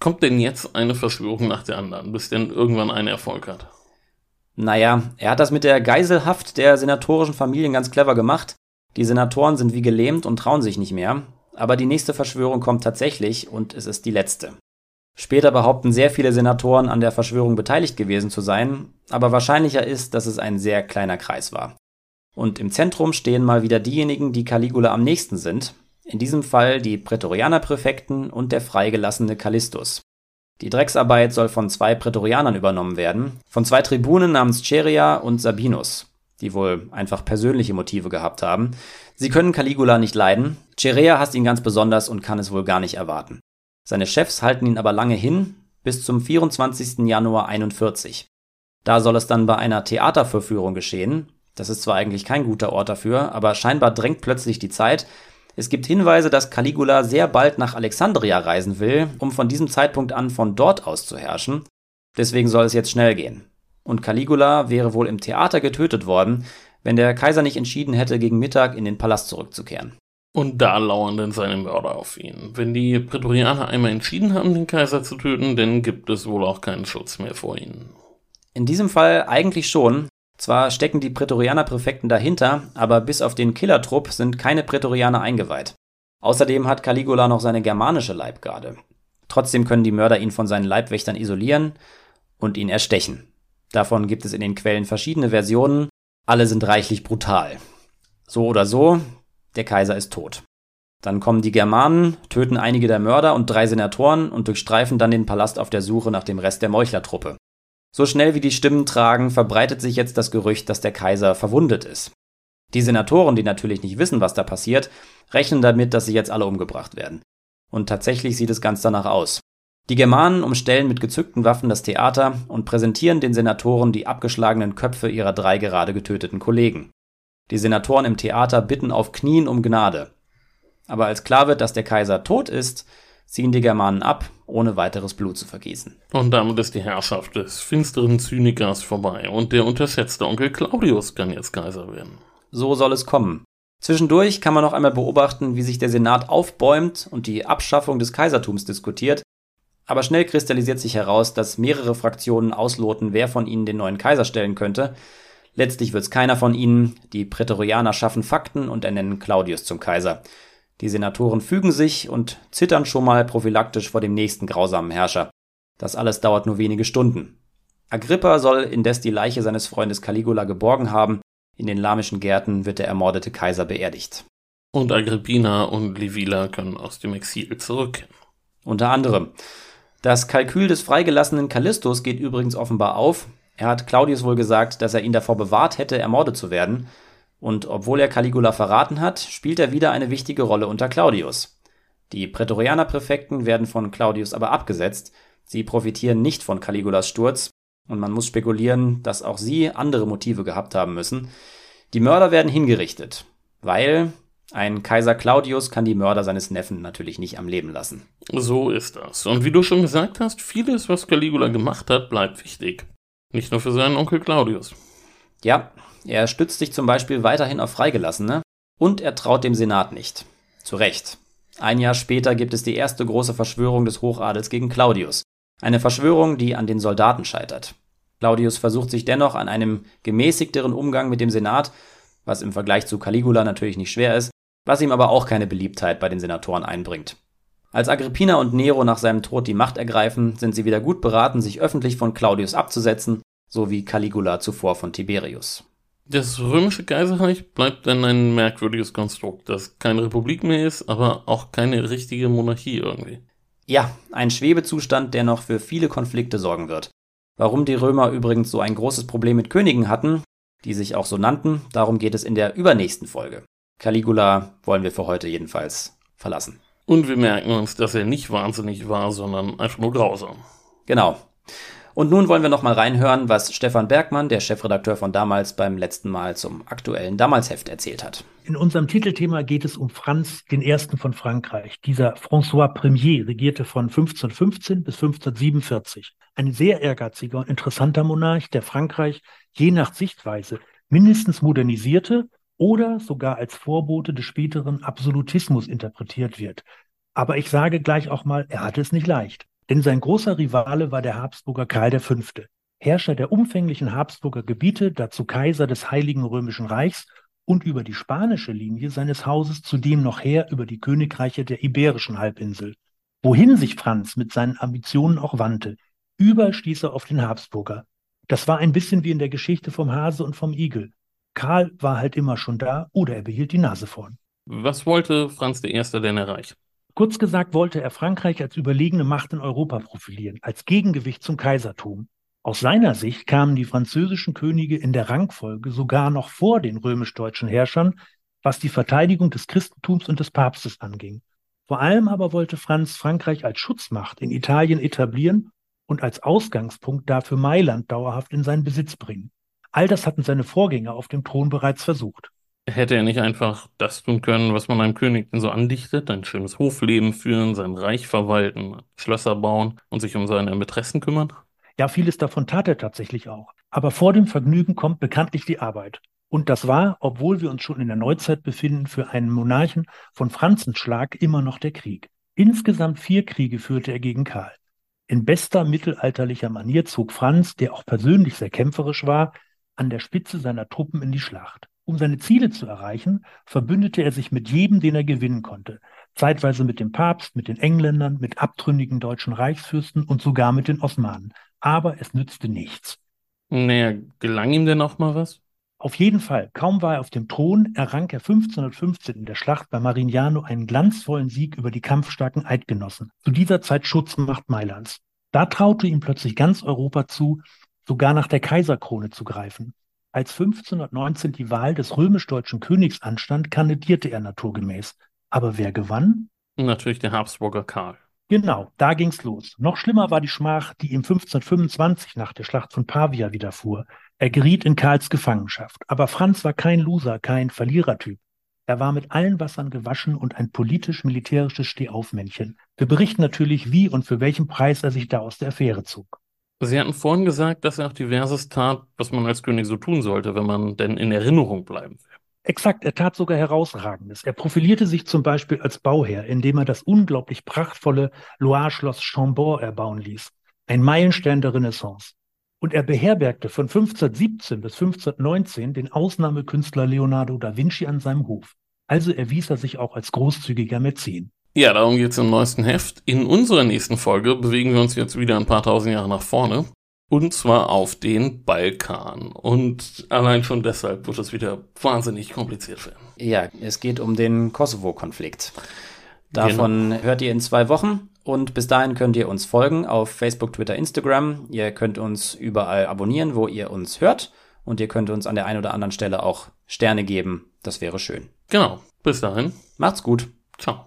Kommt denn jetzt eine Verschwörung nach der anderen, bis denn irgendwann ein Erfolg hat? Naja, er hat das mit der Geiselhaft der senatorischen Familien ganz clever gemacht. Die Senatoren sind wie gelähmt und trauen sich nicht mehr. Aber die nächste Verschwörung kommt tatsächlich und es ist die letzte. Später behaupten sehr viele Senatoren an der Verschwörung beteiligt gewesen zu sein, aber wahrscheinlicher ist, dass es ein sehr kleiner Kreis war. Und im Zentrum stehen mal wieder diejenigen, die Caligula am nächsten sind, in diesem Fall die Prätorianerpräfekten und der freigelassene Callistus. Die Drecksarbeit soll von zwei Prätorianern übernommen werden, von zwei Tribunen namens Cheria und Sabinus, die wohl einfach persönliche Motive gehabt haben. Sie können Caligula nicht leiden, Cherea hasst ihn ganz besonders und kann es wohl gar nicht erwarten. Seine Chefs halten ihn aber lange hin, bis zum 24. Januar 41. Da soll es dann bei einer Theaterverführung geschehen. Das ist zwar eigentlich kein guter Ort dafür, aber scheinbar drängt plötzlich die Zeit, es gibt Hinweise, dass Caligula sehr bald nach Alexandria reisen will, um von diesem Zeitpunkt an von dort aus zu herrschen. Deswegen soll es jetzt schnell gehen. Und Caligula wäre wohl im Theater getötet worden, wenn der Kaiser nicht entschieden hätte, gegen Mittag in den Palast zurückzukehren. Und da lauern dann seine Mörder auf ihn. Wenn die Prätorianer einmal entschieden haben, den Kaiser zu töten, dann gibt es wohl auch keinen Schutz mehr vor ihnen. In diesem Fall eigentlich schon, zwar stecken die Prätorianer-Präfekten dahinter, aber bis auf den Killertrupp sind keine Prätorianer eingeweiht. Außerdem hat Caligula noch seine germanische Leibgarde. Trotzdem können die Mörder ihn von seinen Leibwächtern isolieren und ihn erstechen. Davon gibt es in den Quellen verschiedene Versionen, alle sind reichlich brutal. So oder so, der Kaiser ist tot. Dann kommen die Germanen, töten einige der Mörder und drei Senatoren und durchstreifen dann den Palast auf der Suche nach dem Rest der Meuchlertruppe. So schnell wie die Stimmen tragen, verbreitet sich jetzt das Gerücht, dass der Kaiser verwundet ist. Die Senatoren, die natürlich nicht wissen, was da passiert, rechnen damit, dass sie jetzt alle umgebracht werden. Und tatsächlich sieht es ganz danach aus. Die Germanen umstellen mit gezückten Waffen das Theater und präsentieren den Senatoren die abgeschlagenen Köpfe ihrer drei gerade getöteten Kollegen. Die Senatoren im Theater bitten auf Knien um Gnade. Aber als klar wird, dass der Kaiser tot ist, ziehen die Germanen ab, ohne weiteres Blut zu vergießen. Und damit ist die Herrschaft des finsteren Zynikers vorbei und der unterschätzte Onkel Claudius kann jetzt Kaiser werden. So soll es kommen. Zwischendurch kann man noch einmal beobachten, wie sich der Senat aufbäumt und die Abschaffung des Kaisertums diskutiert, aber schnell kristallisiert sich heraus, dass mehrere Fraktionen ausloten, wer von ihnen den neuen Kaiser stellen könnte. Letztlich wird es keiner von ihnen, die Prätorianer schaffen Fakten und ernennen Claudius zum Kaiser. Die Senatoren fügen sich und zittern schon mal prophylaktisch vor dem nächsten grausamen Herrscher. Das alles dauert nur wenige Stunden. Agrippa soll indes die Leiche seines Freundes Caligula geborgen haben. In den lamischen Gärten wird der ermordete Kaiser beerdigt. Und Agrippina und Livilla können aus dem Exil zurück. Unter anderem. Das Kalkül des freigelassenen Callistus geht übrigens offenbar auf. Er hat Claudius wohl gesagt, dass er ihn davor bewahrt hätte, ermordet zu werden. Und obwohl er Caligula verraten hat, spielt er wieder eine wichtige Rolle unter Claudius. Die Prätorianerpräfekten werden von Claudius aber abgesetzt. Sie profitieren nicht von Caligulas Sturz und man muss spekulieren, dass auch sie andere Motive gehabt haben müssen. Die Mörder werden hingerichtet, weil ein Kaiser Claudius kann die Mörder seines Neffen natürlich nicht am Leben lassen. So ist das. Und wie du schon gesagt hast, vieles, was Caligula gemacht hat, bleibt wichtig. Nicht nur für seinen Onkel Claudius. Ja, er stützt sich zum Beispiel weiterhin auf Freigelassene und er traut dem Senat nicht. Zu Recht. Ein Jahr später gibt es die erste große Verschwörung des Hochadels gegen Claudius. Eine Verschwörung, die an den Soldaten scheitert. Claudius versucht sich dennoch an einem gemäßigteren Umgang mit dem Senat, was im Vergleich zu Caligula natürlich nicht schwer ist, was ihm aber auch keine Beliebtheit bei den Senatoren einbringt. Als Agrippina und Nero nach seinem Tod die Macht ergreifen, sind sie wieder gut beraten, sich öffentlich von Claudius abzusetzen, so wie Caligula zuvor von Tiberius. Das römische Kaiserreich bleibt dann ein merkwürdiges Konstrukt, das keine Republik mehr ist, aber auch keine richtige Monarchie irgendwie. Ja, ein Schwebezustand, der noch für viele Konflikte sorgen wird. Warum die Römer übrigens so ein großes Problem mit Königen hatten, die sich auch so nannten, darum geht es in der übernächsten Folge. Caligula wollen wir für heute jedenfalls verlassen. Und wir merken uns, dass er nicht wahnsinnig war, sondern einfach nur grausam. Genau. Und nun wollen wir noch mal reinhören, was Stefan Bergmann, der Chefredakteur von damals, beim letzten Mal zum aktuellen Damalsheft erzählt hat. In unserem Titelthema geht es um Franz Ersten von Frankreich. Dieser François Premier regierte von 1515 bis 1547. Ein sehr ehrgeiziger und interessanter Monarch, der Frankreich je nach Sichtweise mindestens modernisierte oder sogar als Vorbote des späteren Absolutismus interpretiert wird. Aber ich sage gleich auch mal, er hatte es nicht leicht. Denn sein großer Rivale war der Habsburger Karl V., Herrscher der umfänglichen Habsburger Gebiete, dazu Kaiser des Heiligen Römischen Reichs und über die spanische Linie seines Hauses zudem noch Herr über die Königreiche der Iberischen Halbinsel. Wohin sich Franz mit seinen Ambitionen auch wandte, überall stieß er auf den Habsburger. Das war ein bisschen wie in der Geschichte vom Hase und vom Igel. Karl war halt immer schon da oder er behielt die Nase vorn. Was wollte Franz I. denn erreichen? Kurz gesagt wollte er Frankreich als überlegene Macht in Europa profilieren, als Gegengewicht zum Kaisertum. Aus seiner Sicht kamen die französischen Könige in der Rangfolge sogar noch vor den römisch-deutschen Herrschern, was die Verteidigung des Christentums und des Papstes anging. Vor allem aber wollte Franz Frankreich als Schutzmacht in Italien etablieren und als Ausgangspunkt dafür Mailand dauerhaft in seinen Besitz bringen. All das hatten seine Vorgänger auf dem Thron bereits versucht. Hätte er nicht einfach das tun können, was man einem König denn so andichtet, ein schönes Hofleben führen, sein Reich verwalten, Schlösser bauen und sich um seine Mätressen kümmern? Ja, vieles davon tat er tatsächlich auch. Aber vor dem Vergnügen kommt bekanntlich die Arbeit. Und das war, obwohl wir uns schon in der Neuzeit befinden, für einen Monarchen von Franzenschlag immer noch der Krieg. Insgesamt vier Kriege führte er gegen Karl. In bester mittelalterlicher Manier zog Franz, der auch persönlich sehr kämpferisch war, an der Spitze seiner Truppen in die Schlacht. Um seine Ziele zu erreichen, verbündete er sich mit jedem, den er gewinnen konnte. Zeitweise mit dem Papst, mit den Engländern, mit abtrünnigen deutschen Reichsfürsten und sogar mit den Osmanen. Aber es nützte nichts. Naja, gelang ihm denn auch mal was? Auf jeden Fall. Kaum war er auf dem Thron, errang er 1515 in der Schlacht bei Marignano einen glanzvollen Sieg über die kampfstarken Eidgenossen, zu dieser Zeit Schutzmacht Mailands. Da traute ihm plötzlich ganz Europa zu, sogar nach der Kaiserkrone zu greifen. Als 1519 die Wahl des römisch-deutschen Königs anstand, kandidierte er naturgemäß. Aber wer gewann? Natürlich der Habsburger Karl. Genau, da ging's los. Noch schlimmer war die Schmach, die ihm 1525 nach der Schlacht von Pavia widerfuhr. Er geriet in Karls Gefangenschaft. Aber Franz war kein Loser, kein Verlierertyp. Er war mit allen Wassern gewaschen und ein politisch-militärisches Stehaufmännchen. Wir berichten natürlich, wie und für welchen Preis er sich da aus der Affäre zog. Sie hatten vorhin gesagt, dass er auch diverses tat, was man als König so tun sollte, wenn man denn in Erinnerung bleiben will. Exakt, er tat sogar Herausragendes. Er profilierte sich zum Beispiel als Bauherr, indem er das unglaublich prachtvolle Loire-Schloss Chambord erbauen ließ. Ein Meilenstein der Renaissance. Und er beherbergte von 1517 bis 1519 den Ausnahmekünstler Leonardo da Vinci an seinem Hof. Also erwies er sich auch als großzügiger Mäzen. Ja, darum geht's im neuesten Heft. In unserer nächsten Folge bewegen wir uns jetzt wieder ein paar tausend Jahre nach vorne. Und zwar auf den Balkan. Und allein schon deshalb wird es wieder wahnsinnig kompliziert werden. Ja, es geht um den Kosovo-Konflikt. Davon genau. hört ihr in zwei Wochen. Und bis dahin könnt ihr uns folgen auf Facebook, Twitter, Instagram. Ihr könnt uns überall abonnieren, wo ihr uns hört. Und ihr könnt uns an der einen oder anderen Stelle auch Sterne geben. Das wäre schön. Genau. Bis dahin. Macht's gut. Ciao.